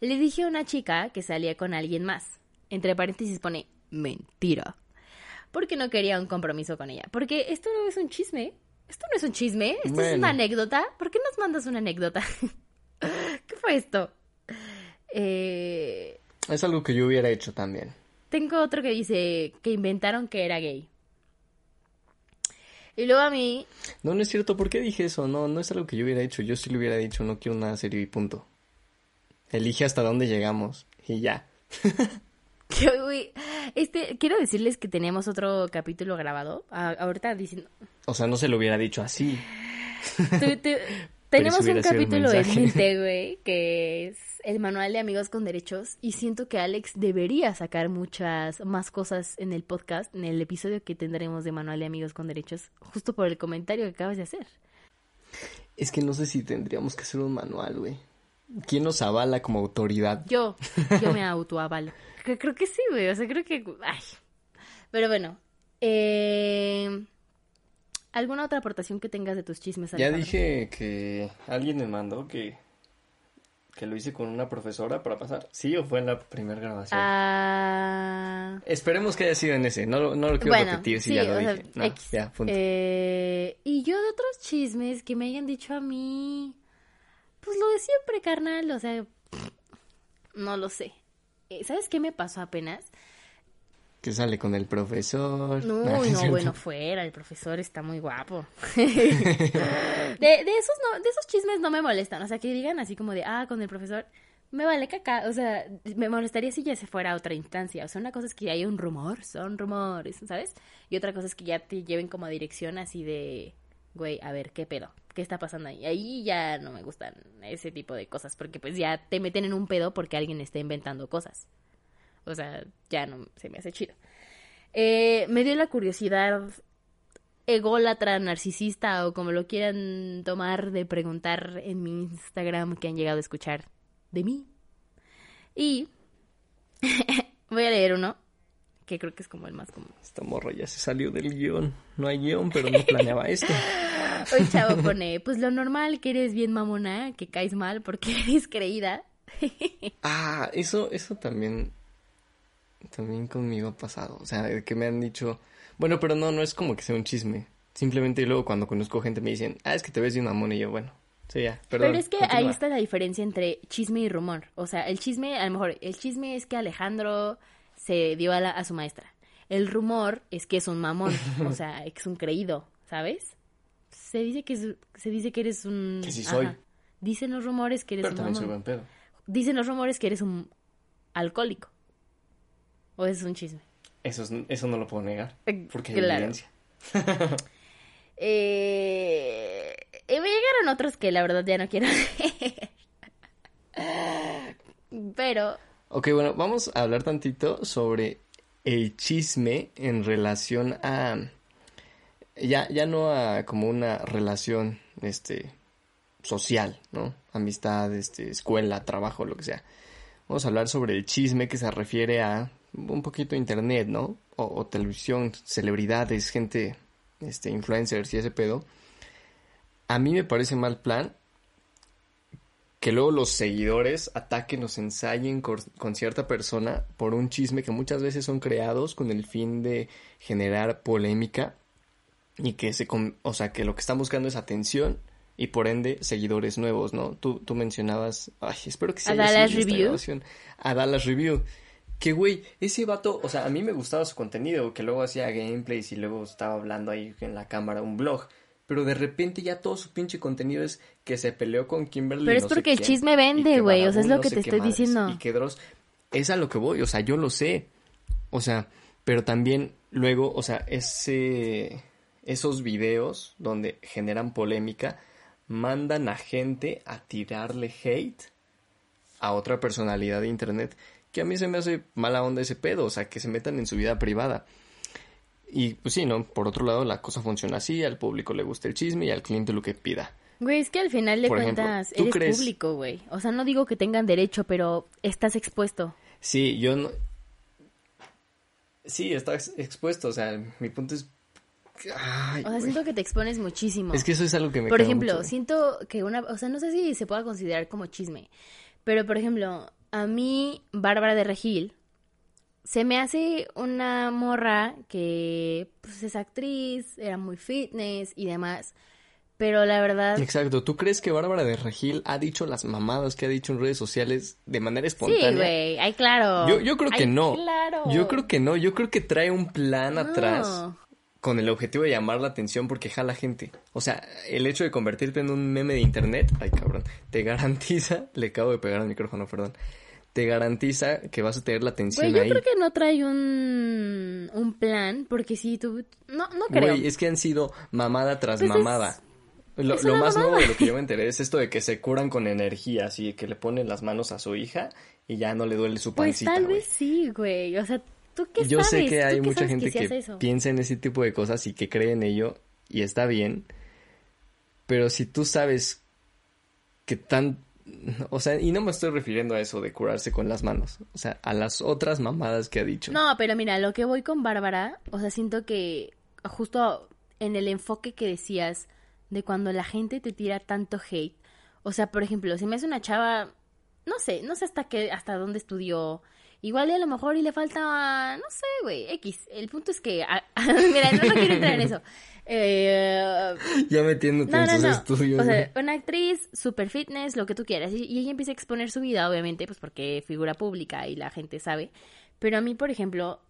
le dije a una chica que salía con alguien más. Entre paréntesis pone, mentira porque no quería un compromiso con ella. Porque esto no es un chisme. Esto no es un chisme. Esto es una anécdota. ¿Por qué nos mandas una anécdota? ¿Qué fue esto? Eh... Es algo que yo hubiera hecho también. Tengo otro que dice que inventaron que era gay. Y luego a mí... No, no es cierto. ¿Por qué dije eso? No, no es algo que yo hubiera hecho. Yo sí le hubiera dicho, no quiero nada serio y punto. Elige hasta dónde llegamos. Y ya. este, quiero decirles que tenemos otro capítulo grabado. ahorita diciendo. O sea, no se lo hubiera dicho así. tenemos un capítulo en mente, güey, que es el manual de amigos con derechos. Y siento que Alex debería sacar muchas más cosas en el podcast, en el episodio que tendremos de manual de amigos con derechos, justo por el comentario que acabas de hacer. Es que no sé si tendríamos que hacer un manual, güey. ¿Quién nos avala como autoridad? Yo, yo me autoavalo. creo que sí, güey. O sea, creo que. Ay. Pero bueno. Eh... ¿Alguna otra aportación que tengas de tus chismes? Ya dije que alguien me mandó que, que lo hice con una profesora para pasar. ¿Sí o fue en la primera grabación? Ah... Esperemos que haya sido en ese. No, no lo quiero repetir si ya lo dije. ya, eh, y yo de otros chismes que me hayan dicho a mí. Pues lo de siempre, carnal. O sea, no lo sé. Eh, ¿Sabes qué me pasó apenas? Que sale con el profesor. No, no, bueno, fuera, el profesor está muy guapo. de, de, esos no, de esos chismes no me molestan, o sea, que digan así como de, ah, con el profesor, me vale caca, o sea, me molestaría si ya se fuera a otra instancia, o sea, una cosa es que hay un rumor, son rumores, ¿sabes? Y otra cosa es que ya te lleven como a dirección así de, güey, a ver, ¿qué pedo? ¿Qué está pasando ahí? Ahí ya no me gustan ese tipo de cosas, porque pues ya te meten en un pedo porque alguien está inventando cosas. O sea, ya no se me hace chido. Eh, me dio la curiosidad ególatra, narcisista o como lo quieran tomar de preguntar en mi Instagram que han llegado a escuchar de mí. Y voy a leer uno que creo que es como el más común. Esta morra ya se salió del guion. No hay guion, pero no planeaba esto. Hoy chavo pone, pues lo normal que eres bien mamona, que caes mal porque eres creída. ah, eso, eso también también conmigo ha pasado. O sea, que me han dicho, bueno, pero no, no es como que sea un chisme. Simplemente luego cuando conozco gente me dicen, ah, es que te ves de una mona y yo, bueno, sí, ya, perdón. Pero es que ahí está la diferencia entre chisme y rumor. O sea, el chisme, a lo mejor, el chisme es que Alejandro se dio a, a su maestra. El rumor es que es un mamón, o sea, es un creído, ¿sabes? Se dice que se dice que eres un Que sí soy. Dicen los rumores que eres un mamón. Dicen los rumores que eres un alcohólico. ¿O es un chisme? Eso, eso no lo puedo negar. Eh, porque hay evidencia. eh, me llegaron otros que la verdad ya no quiero Pero. Ok, bueno, vamos a hablar tantito sobre el chisme en relación a. Ya, ya no a como una relación este social, ¿no? Amistad, este, escuela, trabajo, lo que sea. Vamos a hablar sobre el chisme que se refiere a un poquito internet, ¿no? O, televisión, celebridades, gente, este, influencers y ese pedo. A mí me parece mal plan que luego los seguidores ataquen o se ensayen con, cierta persona por un chisme que muchas veces son creados con el fin de generar polémica y que se o sea que lo que están buscando es atención y por ende seguidores nuevos, ¿no? Tú, tú mencionabas, ay, espero que sea a Dallas Review. A Dallas Review que, güey, ese vato, o sea, a mí me gustaba su contenido, que luego hacía gameplays y luego estaba hablando ahí en la cámara, un blog. Pero de repente ya todo su pinche contenido es que se peleó con Kimberly. Pero es porque el chisme vende, güey, o sea, es lo que te estoy diciendo. Y que Dross, es a lo que voy, o sea, yo lo sé. O sea, pero también luego, o sea, ese, esos videos donde generan polémica mandan a gente a tirarle hate a otra personalidad de internet que a mí se me hace mala onda ese pedo, o sea, que se metan en su vida privada. Y pues sí, ¿no? Por otro lado, la cosa funciona así, al público le gusta el chisme y al cliente lo que pida. Güey, es que al final de cuentas eres público, güey. O sea, no digo que tengan derecho, pero estás expuesto. Sí, yo no... Sí, estás expuesto, o sea, mi punto es... Ay, o sea, siento que te expones muchísimo. Es que eso es algo que me... Por ejemplo, siento que una... O sea, no sé si se pueda considerar como chisme, pero por ejemplo, a mí, Bárbara de Regil, se me hace una morra que pues, es actriz, era muy fitness y demás. Pero la verdad. Exacto. ¿Tú crees que Bárbara de Regil ha dicho las mamadas que ha dicho en redes sociales de manera espontánea? Sí, güey. Ay, claro. Yo, yo creo que no. Claro. Yo creo que no. Yo creo que trae un plan atrás con el objetivo de llamar la atención porque jala gente. O sea, el hecho de convertirte en un meme de internet, ay cabrón, te garantiza, le acabo de pegar al micrófono, perdón, te garantiza que vas a tener la atención Güey, yo creo que no trae un, un plan, porque si tú, no, no creo. Güey, es que han sido mamada tras pues mamada. Lo, más nuevo de lo que yo me enteré es esto de que se curan con energía, así que le ponen las manos a su hija y ya no le duele su pues pancita. Pues tal vez sí, güey, o sea, yo sé que hay mucha gente que, piensa en ese tipo de cosas y que cree en ello y está bien. Pero si tú sabes que tan... O sea, y no me estoy refiriendo a eso de curarse con las manos. O sea, a las otras mamadas que ha dicho. No, pero mira, lo que voy con Bárbara, o sea, siento que justo en el enfoque que decías de cuando la gente te tira tanto hate. O sea, por ejemplo, si me hace una chava no sé, no sé hasta qué, hasta dónde estudió. Igual y a lo mejor y le falta, no sé, güey, X. El punto es que, mira, no, quiero entrar en eso. Eh, ya metiéndote en sus estudios. O sea, una actriz, super fitness, lo que tú quieras. Y, y, ella empieza a exponer su vida, obviamente, pues porque figura pública y la gente sabe. Pero a mí, por ejemplo,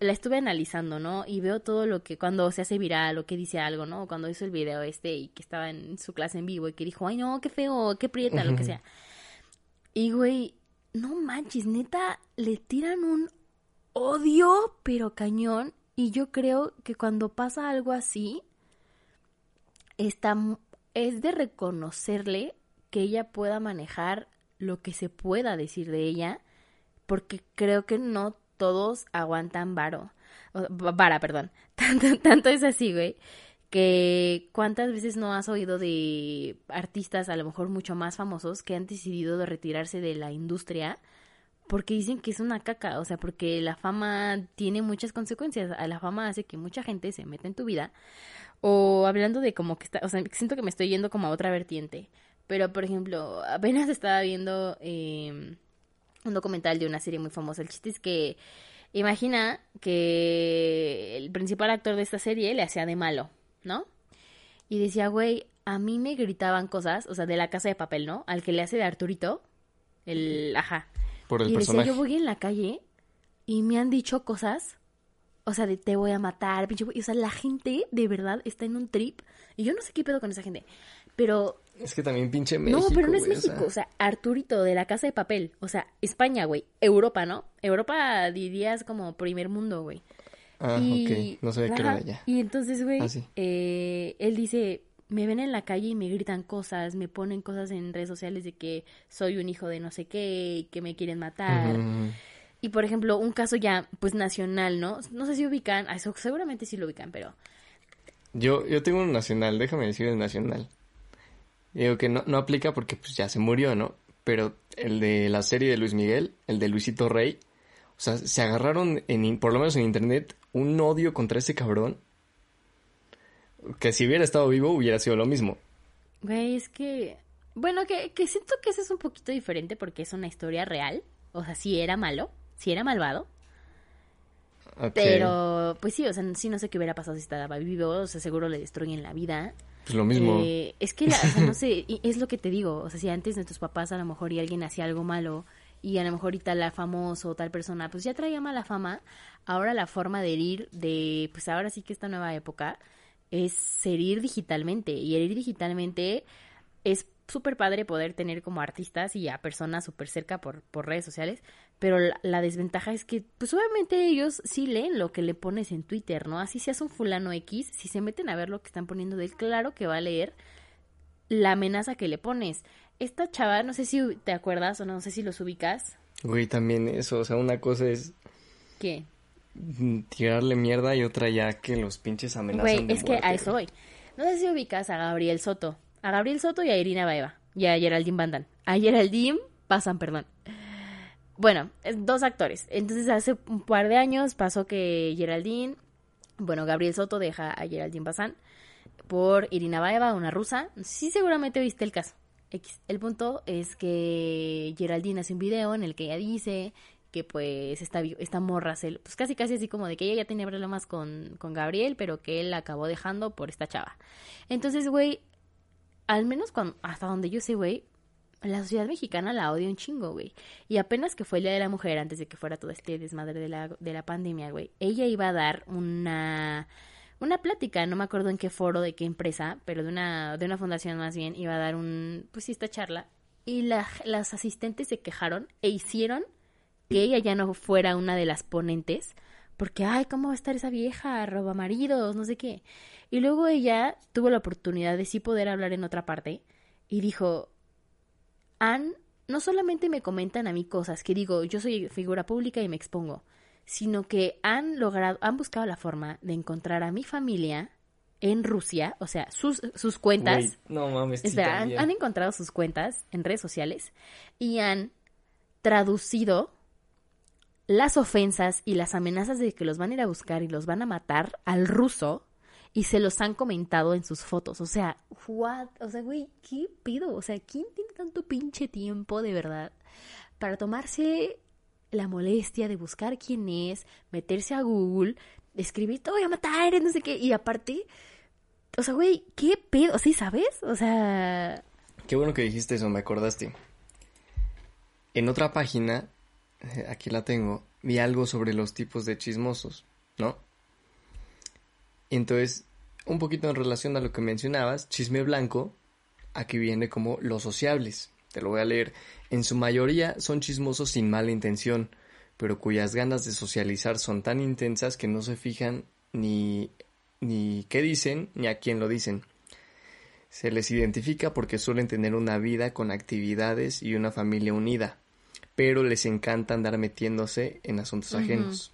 la estuve analizando, ¿no? Y veo todo lo que cuando se hace viral o que dice algo, ¿no? Cuando hizo el video este y que estaba en su clase en vivo y que dijo, ay, no, qué feo, qué prieta, lo que sea. Y, güey, no manches, neta, le tiran un odio, pero cañón. Y yo creo que cuando pasa algo así, está, es de reconocerle que ella pueda manejar lo que se pueda decir de ella porque creo que no todos aguantan varo. vara, perdón. Tanto, tanto es así, güey, que cuántas veces no has oído de artistas a lo mejor mucho más famosos que han decidido de retirarse de la industria porque dicen que es una caca, o sea, porque la fama tiene muchas consecuencias, la fama hace que mucha gente se meta en tu vida, o hablando de como que está, o sea, siento que me estoy yendo como a otra vertiente, pero por ejemplo, apenas estaba viendo eh, un documental de una serie muy famosa. El chiste es que imagina que el principal actor de esta serie le hacía de malo, ¿no? Y decía, güey, a mí me gritaban cosas, o sea, de la casa de papel, ¿no? Al que le hace de Arturito, el, ajá. Por el y personaje. Decía, yo voy en la calle y me han dicho cosas, o sea, de te voy a matar, pinche, o sea, la gente de verdad está en un trip y yo no sé qué pedo con esa gente, pero es que también pinche México. No, pero no es México. O sea... Arturito de la Casa de Papel. O sea, España, güey. Europa, ¿no? Europa dirías como primer mundo, güey. Ah, ok. No sabía que era allá. Y entonces, güey, ah, eh, él dice, me ven en la calle y me gritan cosas, me ponen cosas en redes sociales de que soy un hijo de no sé qué y que me quieren matar. Y por ejemplo, un caso ya, pues nacional, ¿no? No sé si ubican, eso seguramente sí lo ubican, pero... Yo, yo tengo un nacional, déjame decir el nacional. Digo que no, no aplica porque pues ya se murió, ¿no? Pero el de la serie de Luis Miguel, el de Luisito Rey, o sea, se agarraron, en, por lo menos en internet, un odio contra ese cabrón. Que si hubiera estado vivo hubiera sido lo mismo. Güey, es que... Bueno, que, que siento que eso es un poquito diferente porque es una historia real. O sea, si era malo, si era malvado. Pero, pues sí, o sea, sí no sé qué hubiera pasado si estaba vivo. O sea, seguro le destruyen la vida. Pues lo mismo. Eh, es que, o sea, no sé, es lo que te digo. O sea, si antes nuestros papás a lo mejor y alguien hacía algo malo y a lo mejor y tal famoso o tal persona, pues ya traía mala fama. Ahora la forma de herir de, pues ahora sí que esta nueva época es herir digitalmente. Y herir digitalmente es súper padre poder tener como artistas y a personas súper cerca por, por redes sociales, pero la, desventaja es que, pues obviamente ellos sí leen lo que le pones en Twitter, ¿no? Así seas un fulano X, si se meten a ver lo que están poniendo de él, claro que va a leer la amenaza que le pones. Esta chava, no sé si te acuerdas o no, sé si los ubicas. Güey, también eso, o sea, una cosa es... ¿Qué? Tirarle mierda y otra ya que los pinches amenazan. Güey, es que a eso voy. No sé si ubicas a Gabriel Soto a Gabriel Soto y a Irina Baeva y a Geraldine Bandan. A Geraldine pasan, perdón. Bueno, dos actores. Entonces hace un par de años pasó que Geraldine, bueno, Gabriel Soto deja a Geraldine Bazán por Irina Baeva, una rusa. Sí, seguramente viste el caso. El punto es que Geraldine hace un video en el que ella dice que pues esta, esta morra, pues casi casi así como de que ella ya tenía problemas con, con Gabriel, pero que él la acabó dejando por esta chava. Entonces, güey, al menos cuando, hasta donde yo sé, güey, la sociedad mexicana la odia un chingo, güey. Y apenas que fue el Día de la Mujer, antes de que fuera todo este desmadre de la, de la pandemia, güey, ella iba a dar una, una plática, no me acuerdo en qué foro, de qué empresa, pero de una, de una fundación más bien, iba a dar un, pues sí, esta charla. Y la, las asistentes se quejaron e hicieron que ella ya no fuera una de las ponentes, porque, ay, ¿cómo va a estar esa vieja? Roba maridos, no sé qué. Y luego ella tuvo la oportunidad de sí poder hablar en otra parte y dijo, Ann, no solamente me comentan a mí cosas que digo, yo soy figura pública y me expongo, sino que han logrado, han buscado la forma de encontrar a mi familia en Rusia, o sea, sus, sus cuentas. no mames. han, han encontrado sus cuentas en redes sociales y han traducido las ofensas y las amenazas de que los van a ir a buscar y los van a matar al ruso y se los han comentado en sus fotos. O sea, what? O sea, güey, ¿qué pido? O sea, ¿quién tiene tanto pinche tiempo de verdad para tomarse la molestia de buscar quién es, meterse a Google, escribir, te voy a matar, no sé qué, y aparte, o sea, güey, ¿qué pedo? ¿Sí sabes? O sea... Qué bueno que dijiste eso, me acordaste. En otra página, eh, aquí la tengo, vi algo sobre los tipos de chismosos, ¿no? Entonces, un poquito en relación a lo que mencionabas, chisme blanco, aquí viene como los sociables. Te lo voy a leer. En su mayoría son chismosos sin mala intención, pero cuyas ganas de socializar son tan intensas que no se fijan ni, ni qué dicen ni a quién lo dicen. Se les identifica porque suelen tener una vida con actividades y una familia unida, pero les encanta andar metiéndose en asuntos ajenos.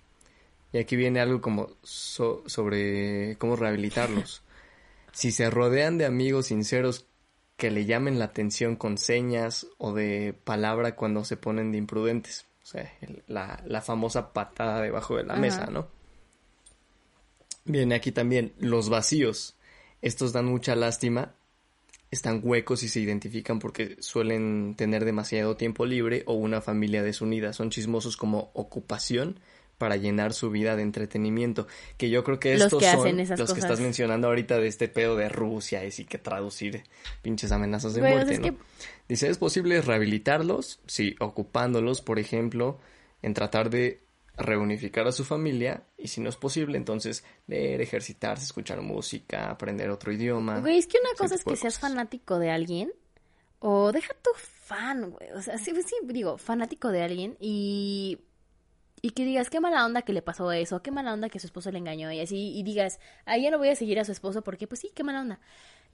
Y aquí viene algo como sobre cómo rehabilitarlos. Si se rodean de amigos sinceros que le llamen la atención con señas o de palabra cuando se ponen de imprudentes. O sea, la, la, famosa patada debajo de la mesa, ¿no? Viene aquí también los vacíos. Estos dan mucha lástima, están huecos y se identifican porque suelen tener demasiado tiempo libre o una familia desunida. Son chismosos como ocupación para llenar su vida de entretenimiento. Que yo creo que estos los que son los que estás mencionando ahorita de este pedo de Rusia y sí que traducir pinches amenazas de muerte, ¿no? Dice, ¿es posible rehabilitarlos? Sí, ocupándolos, por ejemplo, en tratar de reunificar a su familia y si no es posible, entonces leer, ejercitarse, escuchar música, aprender otro idioma. Güey, es que una cosa es que seas fanático de alguien o deja tu fan, güey. O sea, sí, sí, digo, fanático de alguien y y que digas, qué mala onda que le pasó eso, qué mala onda que su esposo le engañó y así, y digas, ahí ya no voy a seguir a su esposo porque, pues sí, qué mala onda.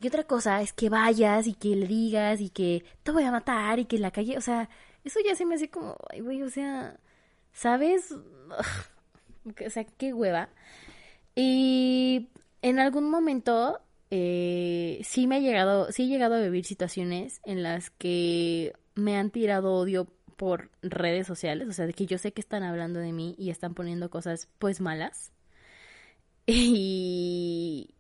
Y otra cosa es que vayas y que le digas y que te voy a matar y que la calle, o sea, eso ya se me hace como, ay, güey, o sea, ¿sabes? o sea, qué hueva. Y en algún momento eh, sí me ha llegado, sí he llegado a vivir situaciones en las que me han tirado odio por redes sociales, o sea, de que yo sé que están hablando de mí y están poniendo cosas pues malas. Y,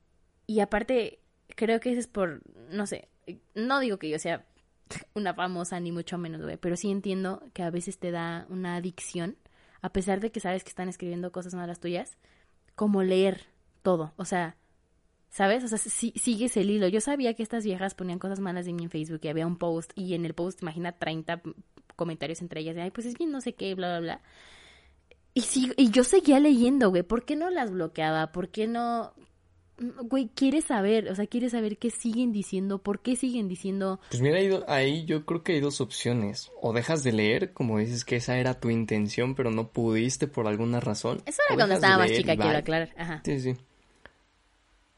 y aparte, creo que eso es por, no sé, no digo que yo sea una famosa ni mucho menos, güey, pero sí entiendo que a veces te da una adicción, a pesar de que sabes que están escribiendo cosas malas tuyas, como leer todo, o sea, ¿Sabes? O sea, si, sigues el hilo. Yo sabía que estas viejas ponían cosas malas de mí en Facebook y había un post y en el post, imagina, 30 comentarios entre ellas de, ay, pues es bien no sé qué, bla, bla, bla. Y, sí, y yo seguía leyendo, güey. ¿Por qué no las bloqueaba? ¿Por qué no...? Güey, quieres saber, o sea, quieres saber qué siguen diciendo, por qué siguen diciendo. Pues mira, ahí yo creo que hay dos opciones. O dejas de leer, como dices que esa era tu intención, pero no pudiste por alguna razón. Eso era cuando estaba más chica, quiero aclarar. Ajá. Sí, sí.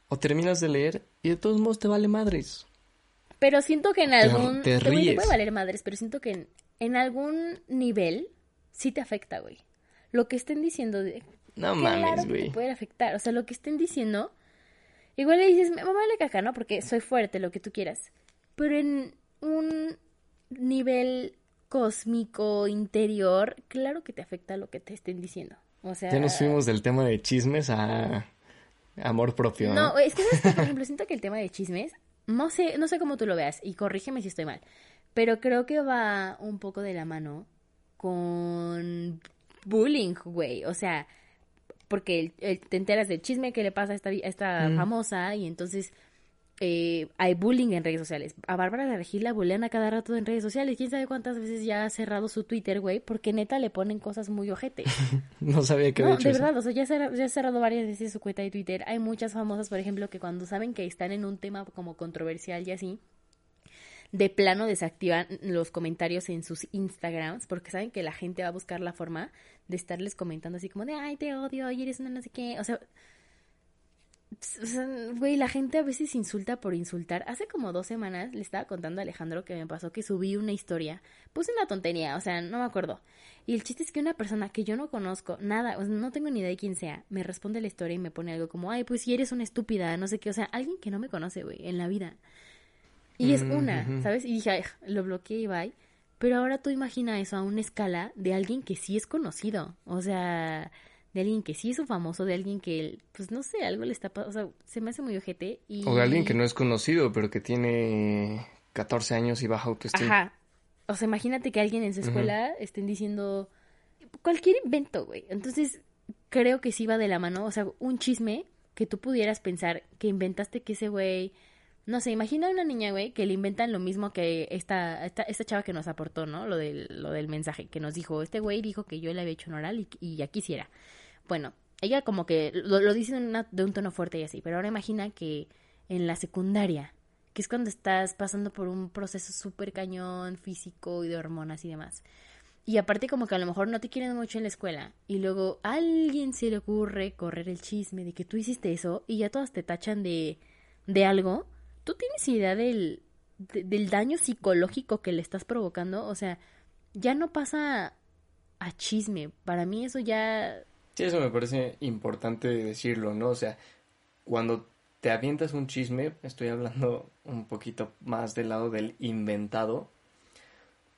O terminas de leer y de todos modos te vale madres. Pero siento que en algún... Te, te ríes. puede valer madres, pero siento que en, en algún nivel sí te afecta, güey. Lo que estén diciendo de... No mames, güey. puede afectar. O sea, lo que estén diciendo... Igual le dices, me vale caca, ¿no? Porque soy fuerte, lo que tú quieras. Pero en un nivel cósmico, interior, claro que te afecta lo que te estén diciendo. O sea... Ya nos fuimos del tema de chismes a amor propio. No, es que, por ejemplo, siento que el tema de chismes, no sé, no sé cómo tú lo veas, y corrígeme si estoy mal. Pero creo que va un poco de la mano con bullying, güey. O sea, porque te enteras del chisme que le pasa a esta, esta famosa y entonces eh, hay bullying en redes sociales. A Bárbara de Regil la bullean a cada rato en redes sociales. ¿Quién sabe cuántas veces ya ha cerrado su Twitter, güey? Porque neta le ponen cosas muy ojetes. no sabía que no, de verdad, o sea, ya, ya ha cerrado varias veces su cuenta de Twitter. Hay muchas famosas, por ejemplo, que cuando saben que están en un tema como controversial y así, de plano desactivan los comentarios en sus Instagrams porque saben que la gente va a buscar la forma de estarles comentando así como de, ay, te odio, y eres una no sé qué. O sea, güey, la gente a veces insulta por insultar. Hace como dos semanas le estaba contando a Alejandro que me pasó que subí una historia. Puse una tontería, o sea, no me acuerdo. Y el chiste es que una persona que yo no conozco, nada, o sea, no tengo ni idea de quién sea, me responde la historia y me pone algo como, ay, pues si eres una estúpida, no sé qué. O sea, alguien que no me conoce, güey, en la vida. Y es una, ¿sabes? Y dije, lo bloqueé y bye. Pero ahora tú imagina eso a una escala de alguien que sí es conocido. O sea, de alguien que sí es un famoso, de alguien que, pues no sé, algo le está pasando. O sea, se me hace muy ojete. Y... O de alguien que no es conocido, pero que tiene 14 años y baja autoestima. Ajá. o sea, imagínate que alguien en su escuela estén diciendo cualquier invento, güey. Entonces, creo que sí va de la mano, o sea, un chisme que tú pudieras pensar que inventaste que ese güey no sé, imagina una niña, güey, que le inventan lo mismo que esta, esta, esta chava que nos aportó, ¿no? Lo del, lo del mensaje, que nos dijo, este güey dijo que yo le había hecho un oral y, ya quisiera. Bueno, ella como que lo, lo dice de un tono fuerte y así, pero ahora imagina que en la secundaria, que es cuando estás pasando por un proceso súper cañón físico y de hormonas y demás. Y aparte como que a lo mejor no te quieren mucho en la escuela y luego a alguien se le ocurre correr el chisme de que tú hiciste eso y ya todas te tachan de, de algo ¿Tú tienes idea del, del daño psicológico que le estás provocando? O sea, ya no pasa a chisme. Para mí eso ya... Sí, eso me parece importante decirlo, ¿no? O sea, cuando te avientas un chisme, estoy hablando un poquito más del lado del inventado,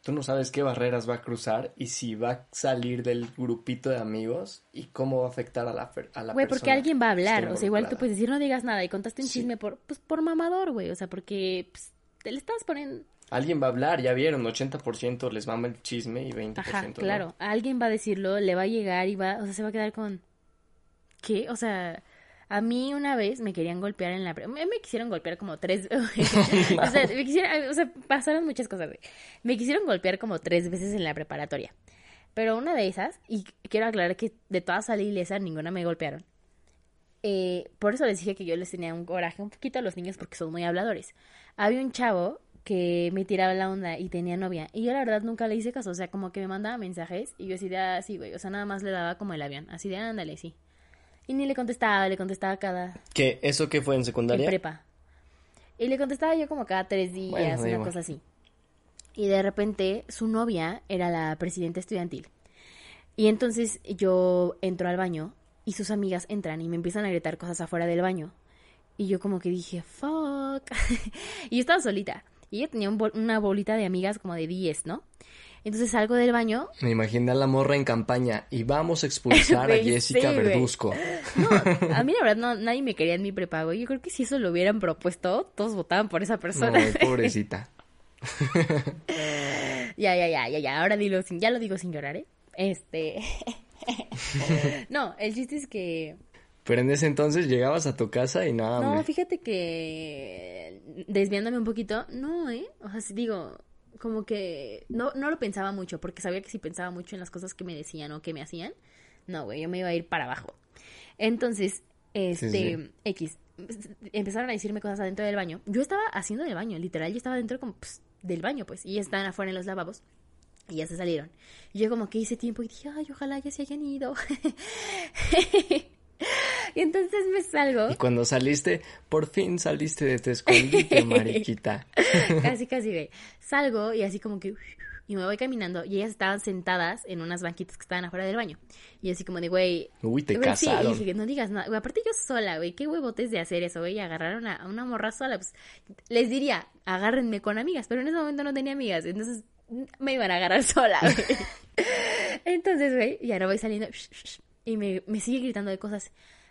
tú no sabes qué barreras va a cruzar y si va a salir del grupito de amigos y cómo va a afectar a la, a la Güey, porque alguien va a hablar, o sea, igual tú puedes decir no digas nada y contaste un chisme por, pues, por mamador, güey, o sea, porque pues, te le estás poniendo... Alguien va a hablar, ya vieron, 80% les mama el chisme y 20% Ajá, claro, alguien va a decirlo, le va a llegar y va, o sea, se va a quedar con... ¿Qué? O sea, a mí una vez me querían golpear en la... Me, me quisieron golpear como tres... o, sea, me quisieron... o sea, pasaron muchas cosas. Me quisieron golpear como tres veces en la preparatoria. Pero una de esas, y quiero aclarar que de todas salí ilesa, ninguna me golpearon. Eh, por eso les dije que yo les tenía un coraje un poquito a los niños porque son muy habladores. Había un chavo que me tiraba la onda y tenía novia. Y yo la verdad nunca le hice caso. O sea, como que me mandaba mensajes y yo así de, así, ah, güey. O sea, nada más le daba como el avión. Así de, ándale, sí. Y ni le contestaba, le contestaba cada... ¿Qué? ¿Eso qué fue en secundaria? En prepa. Y le contestaba yo como cada tres días, una cosa así. Y de repente su novia era la presidenta estudiantil. Y entonces yo entro al baño y sus amigas entran y me empiezan a gritar cosas afuera del baño. Y yo como que dije, fuck. y yo estaba solita. Y yo tenía una bolita de amigas como de 10, ¿no? Entonces salgo del baño. Me imagino a la morra en campaña y vamos a expulsar a Jessica Verduzco. No, a mí la verdad no, nadie me quería en mi prepago. Yo creo que si eso lo hubieran propuesto, todos votaban por esa persona. No, pobrecita. ya, ya, ya, ya, ya. Ahora dilo sin, ya lo digo sin llorar, ¿eh? Este. no, el chiste es que. Pero en ese entonces llegabas a tu casa y nada. No, fíjate que desviándome un poquito, no, ¿eh? O sea, si digo, como que no, no lo pensaba mucho, porque sabía que si pensaba mucho en las cosas que me decían o que me hacían, no, güey, yo me iba a ir para abajo. Entonces, este, X, empezaron a decirme cosas adentro del baño. Yo estaba haciendo del baño, literal, yo estaba dentro como pues, del baño, pues, y estaban afuera en los lavabos. Y ya se salieron. Y yo como que hice tiempo y dije, ay, ojalá ya se hayan ido. Y entonces me salgo. Y cuando saliste, por fin saliste de tu escondite, mariquita. casi, casi, ve. Salgo y así como que... Y me voy caminando y ellas estaban sentadas en unas banquitas que estaban afuera del baño. Y así como de, güey... Uy, te casaron. y dije, no digas nada. Güey, aparte yo sola, güey. Qué huevotes de hacer eso, güey. Agarraron a, una morra sola. Pues les diría, agárrenme con amigas. Pero en ese momento no tenía amigas. Entonces me iban a agarrar sola, güey. Entonces, güey, y ahora voy saliendo y me, me sigue gritando de cosas.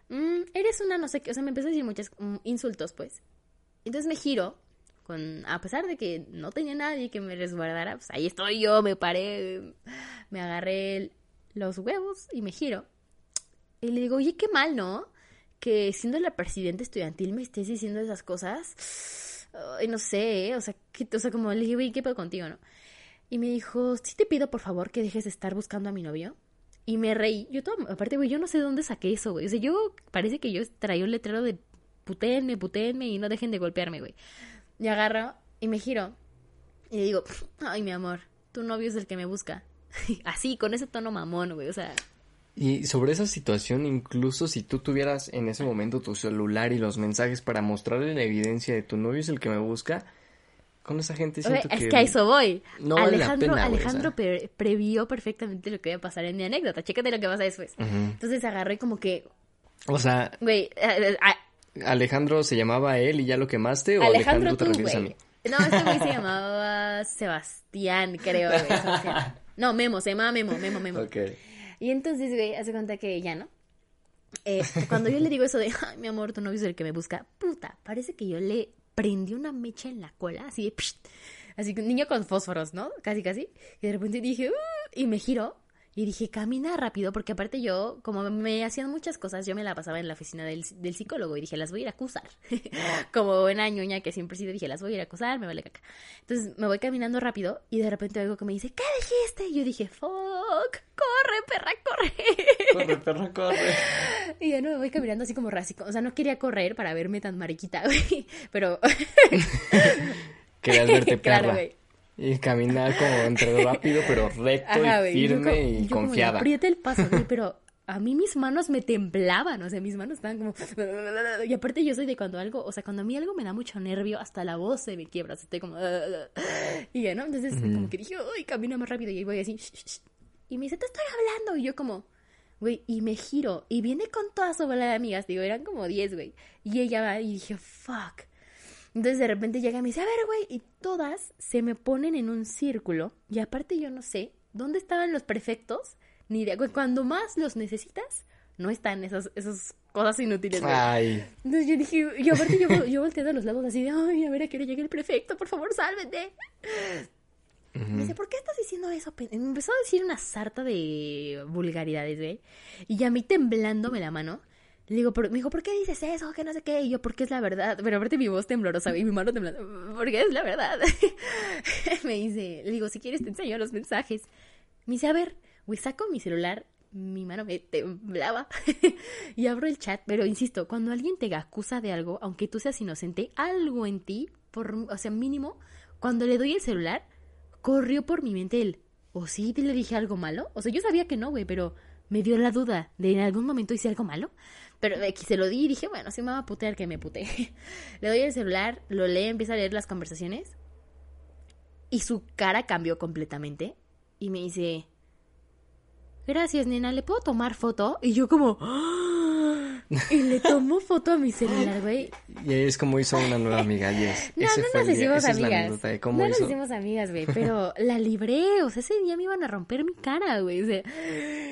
Mm, eres una no sé qué, o sea, me empezó a decir muchos mm, insultos, pues. Entonces me giro, con, a pesar de que no tenía nadie que me resguardara, pues ahí estoy yo, me paré, me agarré los huevos y me giro. Y le digo, oye, qué mal, ¿no? Que siendo la presidenta estudiantil me estés diciendo esas cosas. Ay, no sé, ¿eh? o sea, o sea, como le dije, güey, ¿qué puedo contigo, no? Y me dijo, sí te pido por favor que dejes de estar buscando a mi novio. Y me reí. Yo todo, aparte, güey, yo no sé de dónde saqué eso, güey. O sea, yo parece que yo traía un letrero de putéenme, putéenme y no dejen de golpearme, güey. Y agarro y me giro y le digo, ay, mi amor, tu novio es el que me busca. Así, con ese tono mamón, güey, o sea. Y sobre esa situación, incluso si tú tuvieras en ese momento tu celular y los mensajes para mostrarle la evidencia de tu novio es el que me busca, con esa gente siento que... Es que a eso voy. No Alejandro, Alejandro previó perfectamente lo que iba a pasar en mi anécdota. Chécate lo que pasa después. Entonces agarré como que... O sea... Güey... ¿Alejandro se llamaba él y ya lo quemaste o Alejandro, te refieres a mí? No, este güey se llamaba Sebastián, creo. no, Memo, se llamaba Memo, Memo, Memo. Ok. Y entonces, güey, hace cuenta que ya, ¿no? Eh, cuando yo le digo eso de, ay, mi amor, tu novio es el que me busca, puta, parece que yo le prendió una mecha en la cola, así de... así que un niño con fósforos, ¿no? Casi, casi. Y de repente dije, uh", y me giro y dije, camina rápido, porque aparte yo, como me hacían muchas cosas, yo me la pasaba en la oficina del, del psicólogo y dije, las voy a ir a acusar. como buena ñoña que siempre sido, dije, las voy a ir a acusar, me vale caca. Entonces me voy caminando rápido y de repente algo que me dice, ¿qué dijiste? Y yo dije, fuck, corre, perra, corre. corre, perra, corre. Y ya no me voy caminando así como rásico. O sea, no quería correr para verme tan mariquita, güey, pero... Querías verte perra. Claro, güey. Y caminar como entre rápido, pero recto y firme y confiada. aprieta el paso, pero a mí mis manos me temblaban, o sea, mis manos estaban como... Y aparte yo soy de cuando algo, o sea, cuando a mí algo me da mucho nervio, hasta la voz se me quiebra, o sea, estoy como... Y ya, ¿no? Entonces como que dije, uy, camina más rápido y ahí voy así... Y me dice, te estoy hablando. Y yo como, güey, y me giro. Y viene con toda su bola de amigas, digo, eran como 10, güey. Y ella va y dije, fuck. Entonces de repente llega y me dice, a ver, güey, y todas se me ponen en un círculo. Y aparte yo no sé dónde estaban los prefectos, ni de cuando más los necesitas, no están esas, esas cosas inútiles. Ay. Entonces yo dije, y aparte yo, yo volteé a los lados así de, ay, a ver a qué hora llega el prefecto, por favor, sálvete. Me dice, ¿por qué estás diciendo eso? Me empezó a decir una sarta de vulgaridades, güey. Y a mí temblándome la mano, le digo, me dijo, ¿por qué dices eso? Que no sé qué. Y yo, porque es la verdad. Pero aparte mi voz temblorosa y mi mano temblando. Porque es la verdad. me dice, le digo, si quieres te enseño los mensajes. Me dice, a ver, güey, saco mi celular. Mi mano me temblaba. y abro el chat. Pero insisto, cuando alguien te acusa de algo, aunque tú seas inocente, algo en ti, por, o sea, mínimo, cuando le doy el celular, corrió por mi mente el, ¿o sí te le dije algo malo? O sea, yo sabía que no, güey, pero me dio la duda de en algún momento hice algo malo. Pero aquí se lo di y dije, bueno, si me va a putear que me pute. Le doy el celular, lo lee, empieza a leer las conversaciones. Y su cara cambió completamente. Y me dice, gracias, nena, ¿le puedo tomar foto? Y yo como... Y le tomó foto a mi celular, güey. Y ahí es como hizo una nueva amiga, Yes. No, no nos hicimos amigas. no nos hicimos amigas, güey, pero la libré. O sea, ese día me iban a romper mi cara, güey. O sea,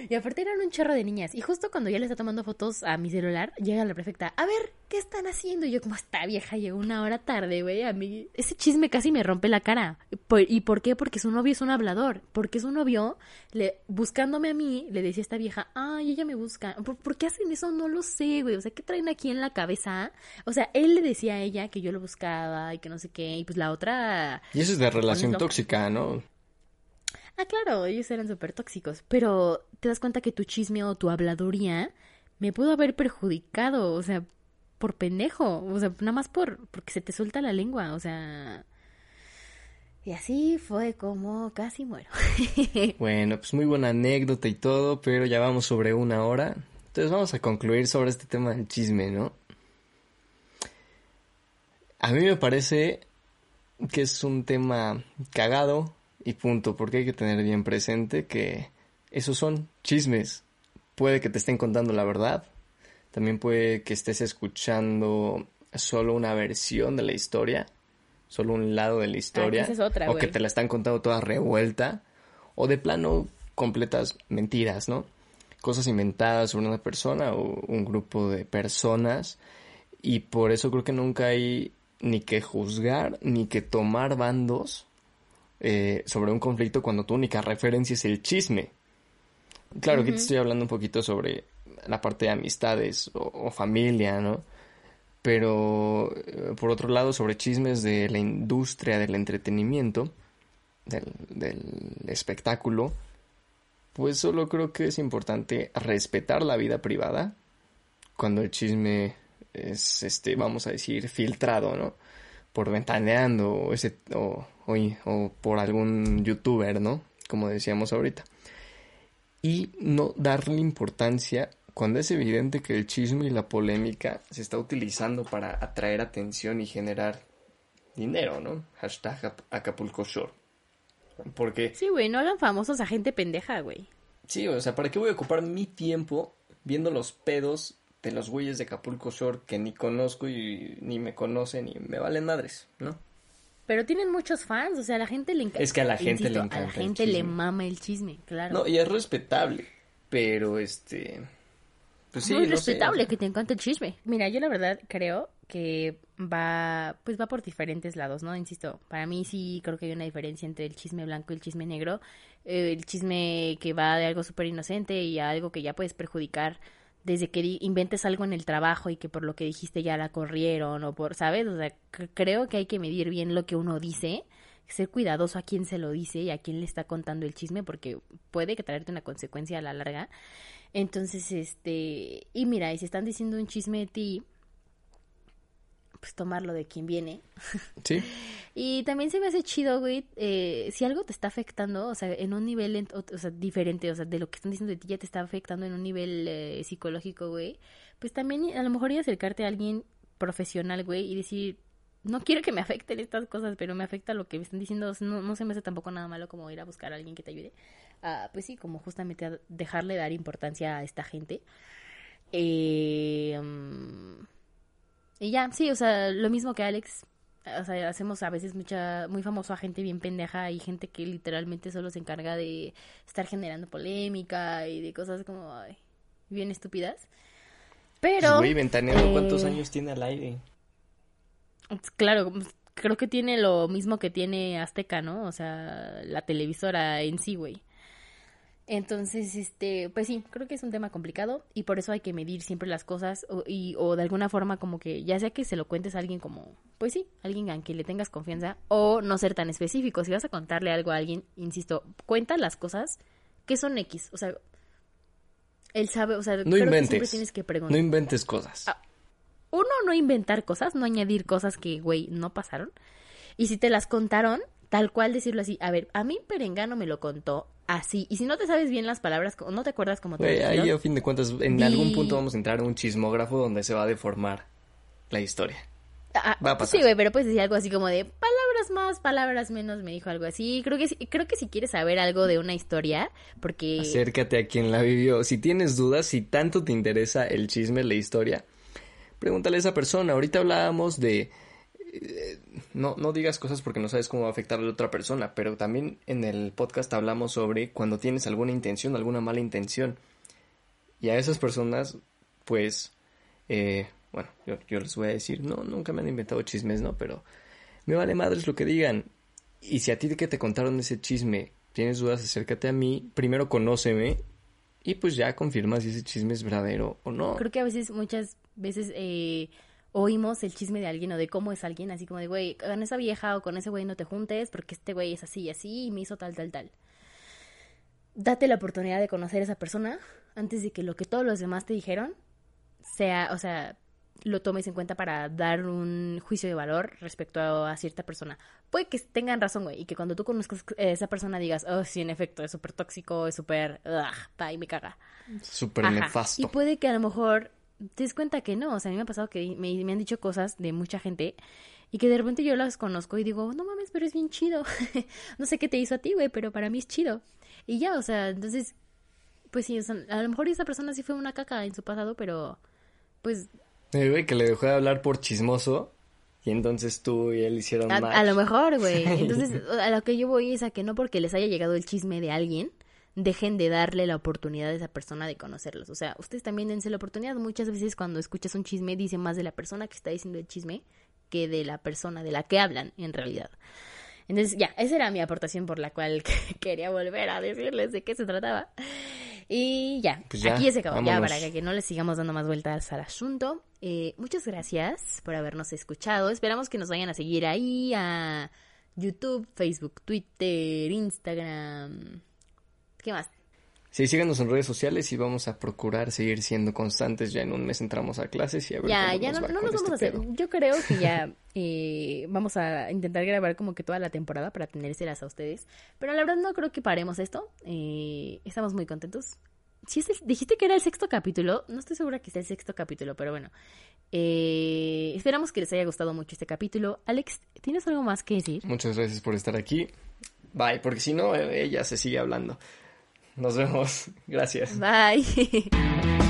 y aparte eran un chorro de niñas. Y justo cuando ya le está tomando fotos a mi celular, llega la prefecta. A ver, ¿qué están haciendo? Y yo, como esta vieja llegó una hora tarde, güey. A mí, ese chisme casi me rompe la cara. ¿Y por qué? Porque su novio es un hablador. Porque su novio, le, buscándome a mí, le decía a esta vieja, ay, ella me busca. ¿Por qué hacen eso? No lo sé güey, o sea, ¿qué traen aquí en la cabeza? O sea, él le decía a ella que yo lo buscaba y que no sé qué, y pues la otra... Y eso es de relación tóxica, ¿no? Ah, claro, ellos eran súper tóxicos, pero te das cuenta que tu chisme o tu habladuría me pudo haber perjudicado, o sea, por pendejo, o sea, nada más por porque se te suelta la lengua, o sea... Y así fue como casi muero. bueno, pues muy buena anécdota y todo, pero ya vamos sobre una hora. Entonces vamos a concluir sobre este tema del chisme, ¿no? A mí me parece que es un tema cagado y punto, porque hay que tener bien presente que esos son chismes. Puede que te estén contando la verdad, también puede que estés escuchando solo una versión de la historia, solo un lado de la historia, o que te la están contando toda revuelta, o de plano completas mentiras, ¿no? Cosas inventadas sobre una persona o un grupo de personas y por eso creo que nunca hay ni que juzgar ni que tomar bandos eh, sobre un conflicto cuando tu única referencia es el chisme. Claro, que te estoy hablando un poquito sobre la parte de amistades o, familia, ¿no? Pero eh, por otro lado, sobre chismes de la industria del entretenimiento, del espectáculo, pues solo creo que es importante respetar la vida privada cuando el chisme es, este, vamos a decir, filtrado, ¿no? Por ventaneando o, ese, o, o, por algún youtuber, ¿no? Como decíamos ahorita. Y no darle importancia cuando es evidente que el chisme y la polémica se está utilizando para atraer atención y generar dinero, ¿no? Hashtag Acapulco Shore. Porque... Sí, güey, no hagan famosos a gente pendeja, güey. Sí, o sea, ¿para qué voy a ocupar mi tiempo viendo los pedos de los güeyes de Acapulco Shore que ni conozco y ni me conocen y me valen madres, ¿no? Pero tienen muchos fans, o sea, a la gente le encanta. Es que a la gente le encanta. A la gente le mama el chisme, claro. No, y es respetable, pero este. Pues sí, Muy respetable que te encanta el chisme. Mira, yo la verdad creo que va, pues va por diferentes lados, ¿no? Insisto, para mí sí creo que hay una diferencia entre el chisme blanco y el chisme negro. Eh, el chisme que va de algo súper inocente y a algo que ya puedes perjudicar desde que inventes algo en el trabajo y que por lo que dijiste ya la corrieron o por, ¿sabes? O sea, creo que hay que medir bien lo que uno dice, ser cuidadoso a quién se lo dice y a quién le está contando el chisme porque puede que traerte una consecuencia a la larga. Entonces, este, y mira, y si están diciendo un chisme de ti, pues tomarlo de quien viene. Sí. y también se me hace chido, güey, eh, si algo te está afectando, o sea, en un nivel, o, sea, diferente, o sea, de lo que están diciendo de ti ya te está afectando en un nivel eh, psicológico, güey, pues también a lo mejor ir a acercarte a alguien profesional, güey, y decir, no quiero que me afecten estas cosas, pero me afecta lo que me están diciendo, no, no se me hace tampoco nada malo como ir a buscar a alguien que te ayude. pues sí, como justamente a dejarle dar importancia a esta gente. Eh, mm, y ya, sí, o sea, lo mismo que Alex. O sea, hacemos a veces mucha, muy famoso a gente bien pendeja y gente que literalmente solo se encarga de estar generando polémica y de cosas como bien estúpidas. Pero. Pues, güey, ¿cuántos eh, años tiene al aire? Claro, pues, creo que tiene lo mismo que tiene Azteca, ¿no? O sea, la televisora en sí, güey. Entonces, este, pues sí, creo que es un tema complicado y por eso hay que medir siempre las cosas o, y, o de alguna forma como que, ya sea que se lo cuentes a alguien como, pues sí, alguien a quien le tengas confianza o no ser tan específico. Si vas a contarle algo a alguien, insisto, cuenta las cosas que son X, o sea, él sabe, o sea, no inventes, tienes que preguntar. No inventes cosas. Ah, uno, no inventar cosas, no añadir cosas que, güey, no pasaron. Y si te las contaron, tal cual decirlo así, a ver, a mí Perengano me lo contó así. Y si no te sabes bien las palabras, no te acuerdas cómo te Ahí a fin de cuentas, en algún punto vamos a entrar en un chismógrafo donde se va a deformar la historia. Ah, va a pasar. Sí, güey, pero puedes decir algo así como de palabras más, palabras menos, me dijo algo así. Creo que creo que si quieres saber algo de una historia, porque acércate a quien la vivió. Si tienes dudas, si tanto te interesa el chisme, la historia, pregúntale a esa persona. Ahorita hablábamos de eh, no, no digas cosas porque no sabes cómo va a afectar a la otra persona, pero también en el podcast hablamos sobre cuando tienes alguna intención, alguna mala intención. Y a esas personas, pues, eh, bueno, yo, les voy a decir, no, nunca me han inventado chismes, ¿no? Pero me vale madres lo que digan. Y si a ti que te contaron ese chisme tienes dudas, acércate a mí, primero conóceme y pues ya confirma si ese chisme es verdadero o no. Creo que a veces, muchas veces, eh, oímos el chisme de alguien o de cómo es alguien, así como de, güey, con esa vieja o con ese güey no te juntes porque este güey es así y así y me hizo tal, tal, tal. Date la oportunidad de conocer a esa persona antes de que lo que todos los demás te dijeron sea, o sea, lo tomes en cuenta para dar un juicio de valor respecto a, cierta persona. Puede que tengan razón, güey, y que cuando tú conozcas a esa persona digas, oh, sí, en efecto, es súper tóxico, es súper, y me caga. Súper nefasto. Y puede que a lo mejor te das cuenta que no, o sea, a mí me ha pasado que me, me han dicho cosas de mucha gente y que de repente yo las conozco y digo, no mames, pero es bien chido. no sé qué te hizo a ti, güey, pero para mí es chido. Y ya, o sea, entonces, pues sí, a lo mejor esa persona sí fue una caca en su pasado, pero pues... Eh, güey, que le dejó de hablar por chismoso y entonces tú y él hicieron a, A lo mejor, güey. Entonces, a lo que yo voy es a que no porque les haya llegado el chisme de alguien, dejen de darle la oportunidad a esa persona de conocerlos. O sea, ustedes también dense la oportunidad. Muchas veces cuando escuchas un chisme dice más de la persona que está diciendo el chisme que de la persona de la que hablan en realidad. Entonces, ya, esa era mi aportación por la cual quería volver a decirles de qué se trataba. Y ya, pues aquí se acabó. Ya, para que no les sigamos dando más vueltas al asunto. Eh, muchas gracias por habernos escuchado. Esperamos que nos vayan a seguir ahí a YouTube, Facebook, Twitter, Instagram, ¿Qué más? Sí, síganos en redes sociales y vamos a procurar seguir siendo constantes. Ya en un mes entramos a clases y a ver Ya, ya no, nos vamos este a hacer. Yo creo que ya eh, vamos a intentar grabar como que toda la temporada para tenérselas a ustedes. Pero la verdad no creo que paremos esto. Eh, estamos muy contentos. Si dijiste que era el sexto capítulo, no estoy segura que sea el sexto capítulo, pero bueno. Eh, esperamos que les haya gustado mucho este capítulo. Alex, ¿tienes algo más que decir? Muchas gracias por estar aquí. Bye, porque si no, ella se sigue hablando. Nos vemos. Gracias. Bye.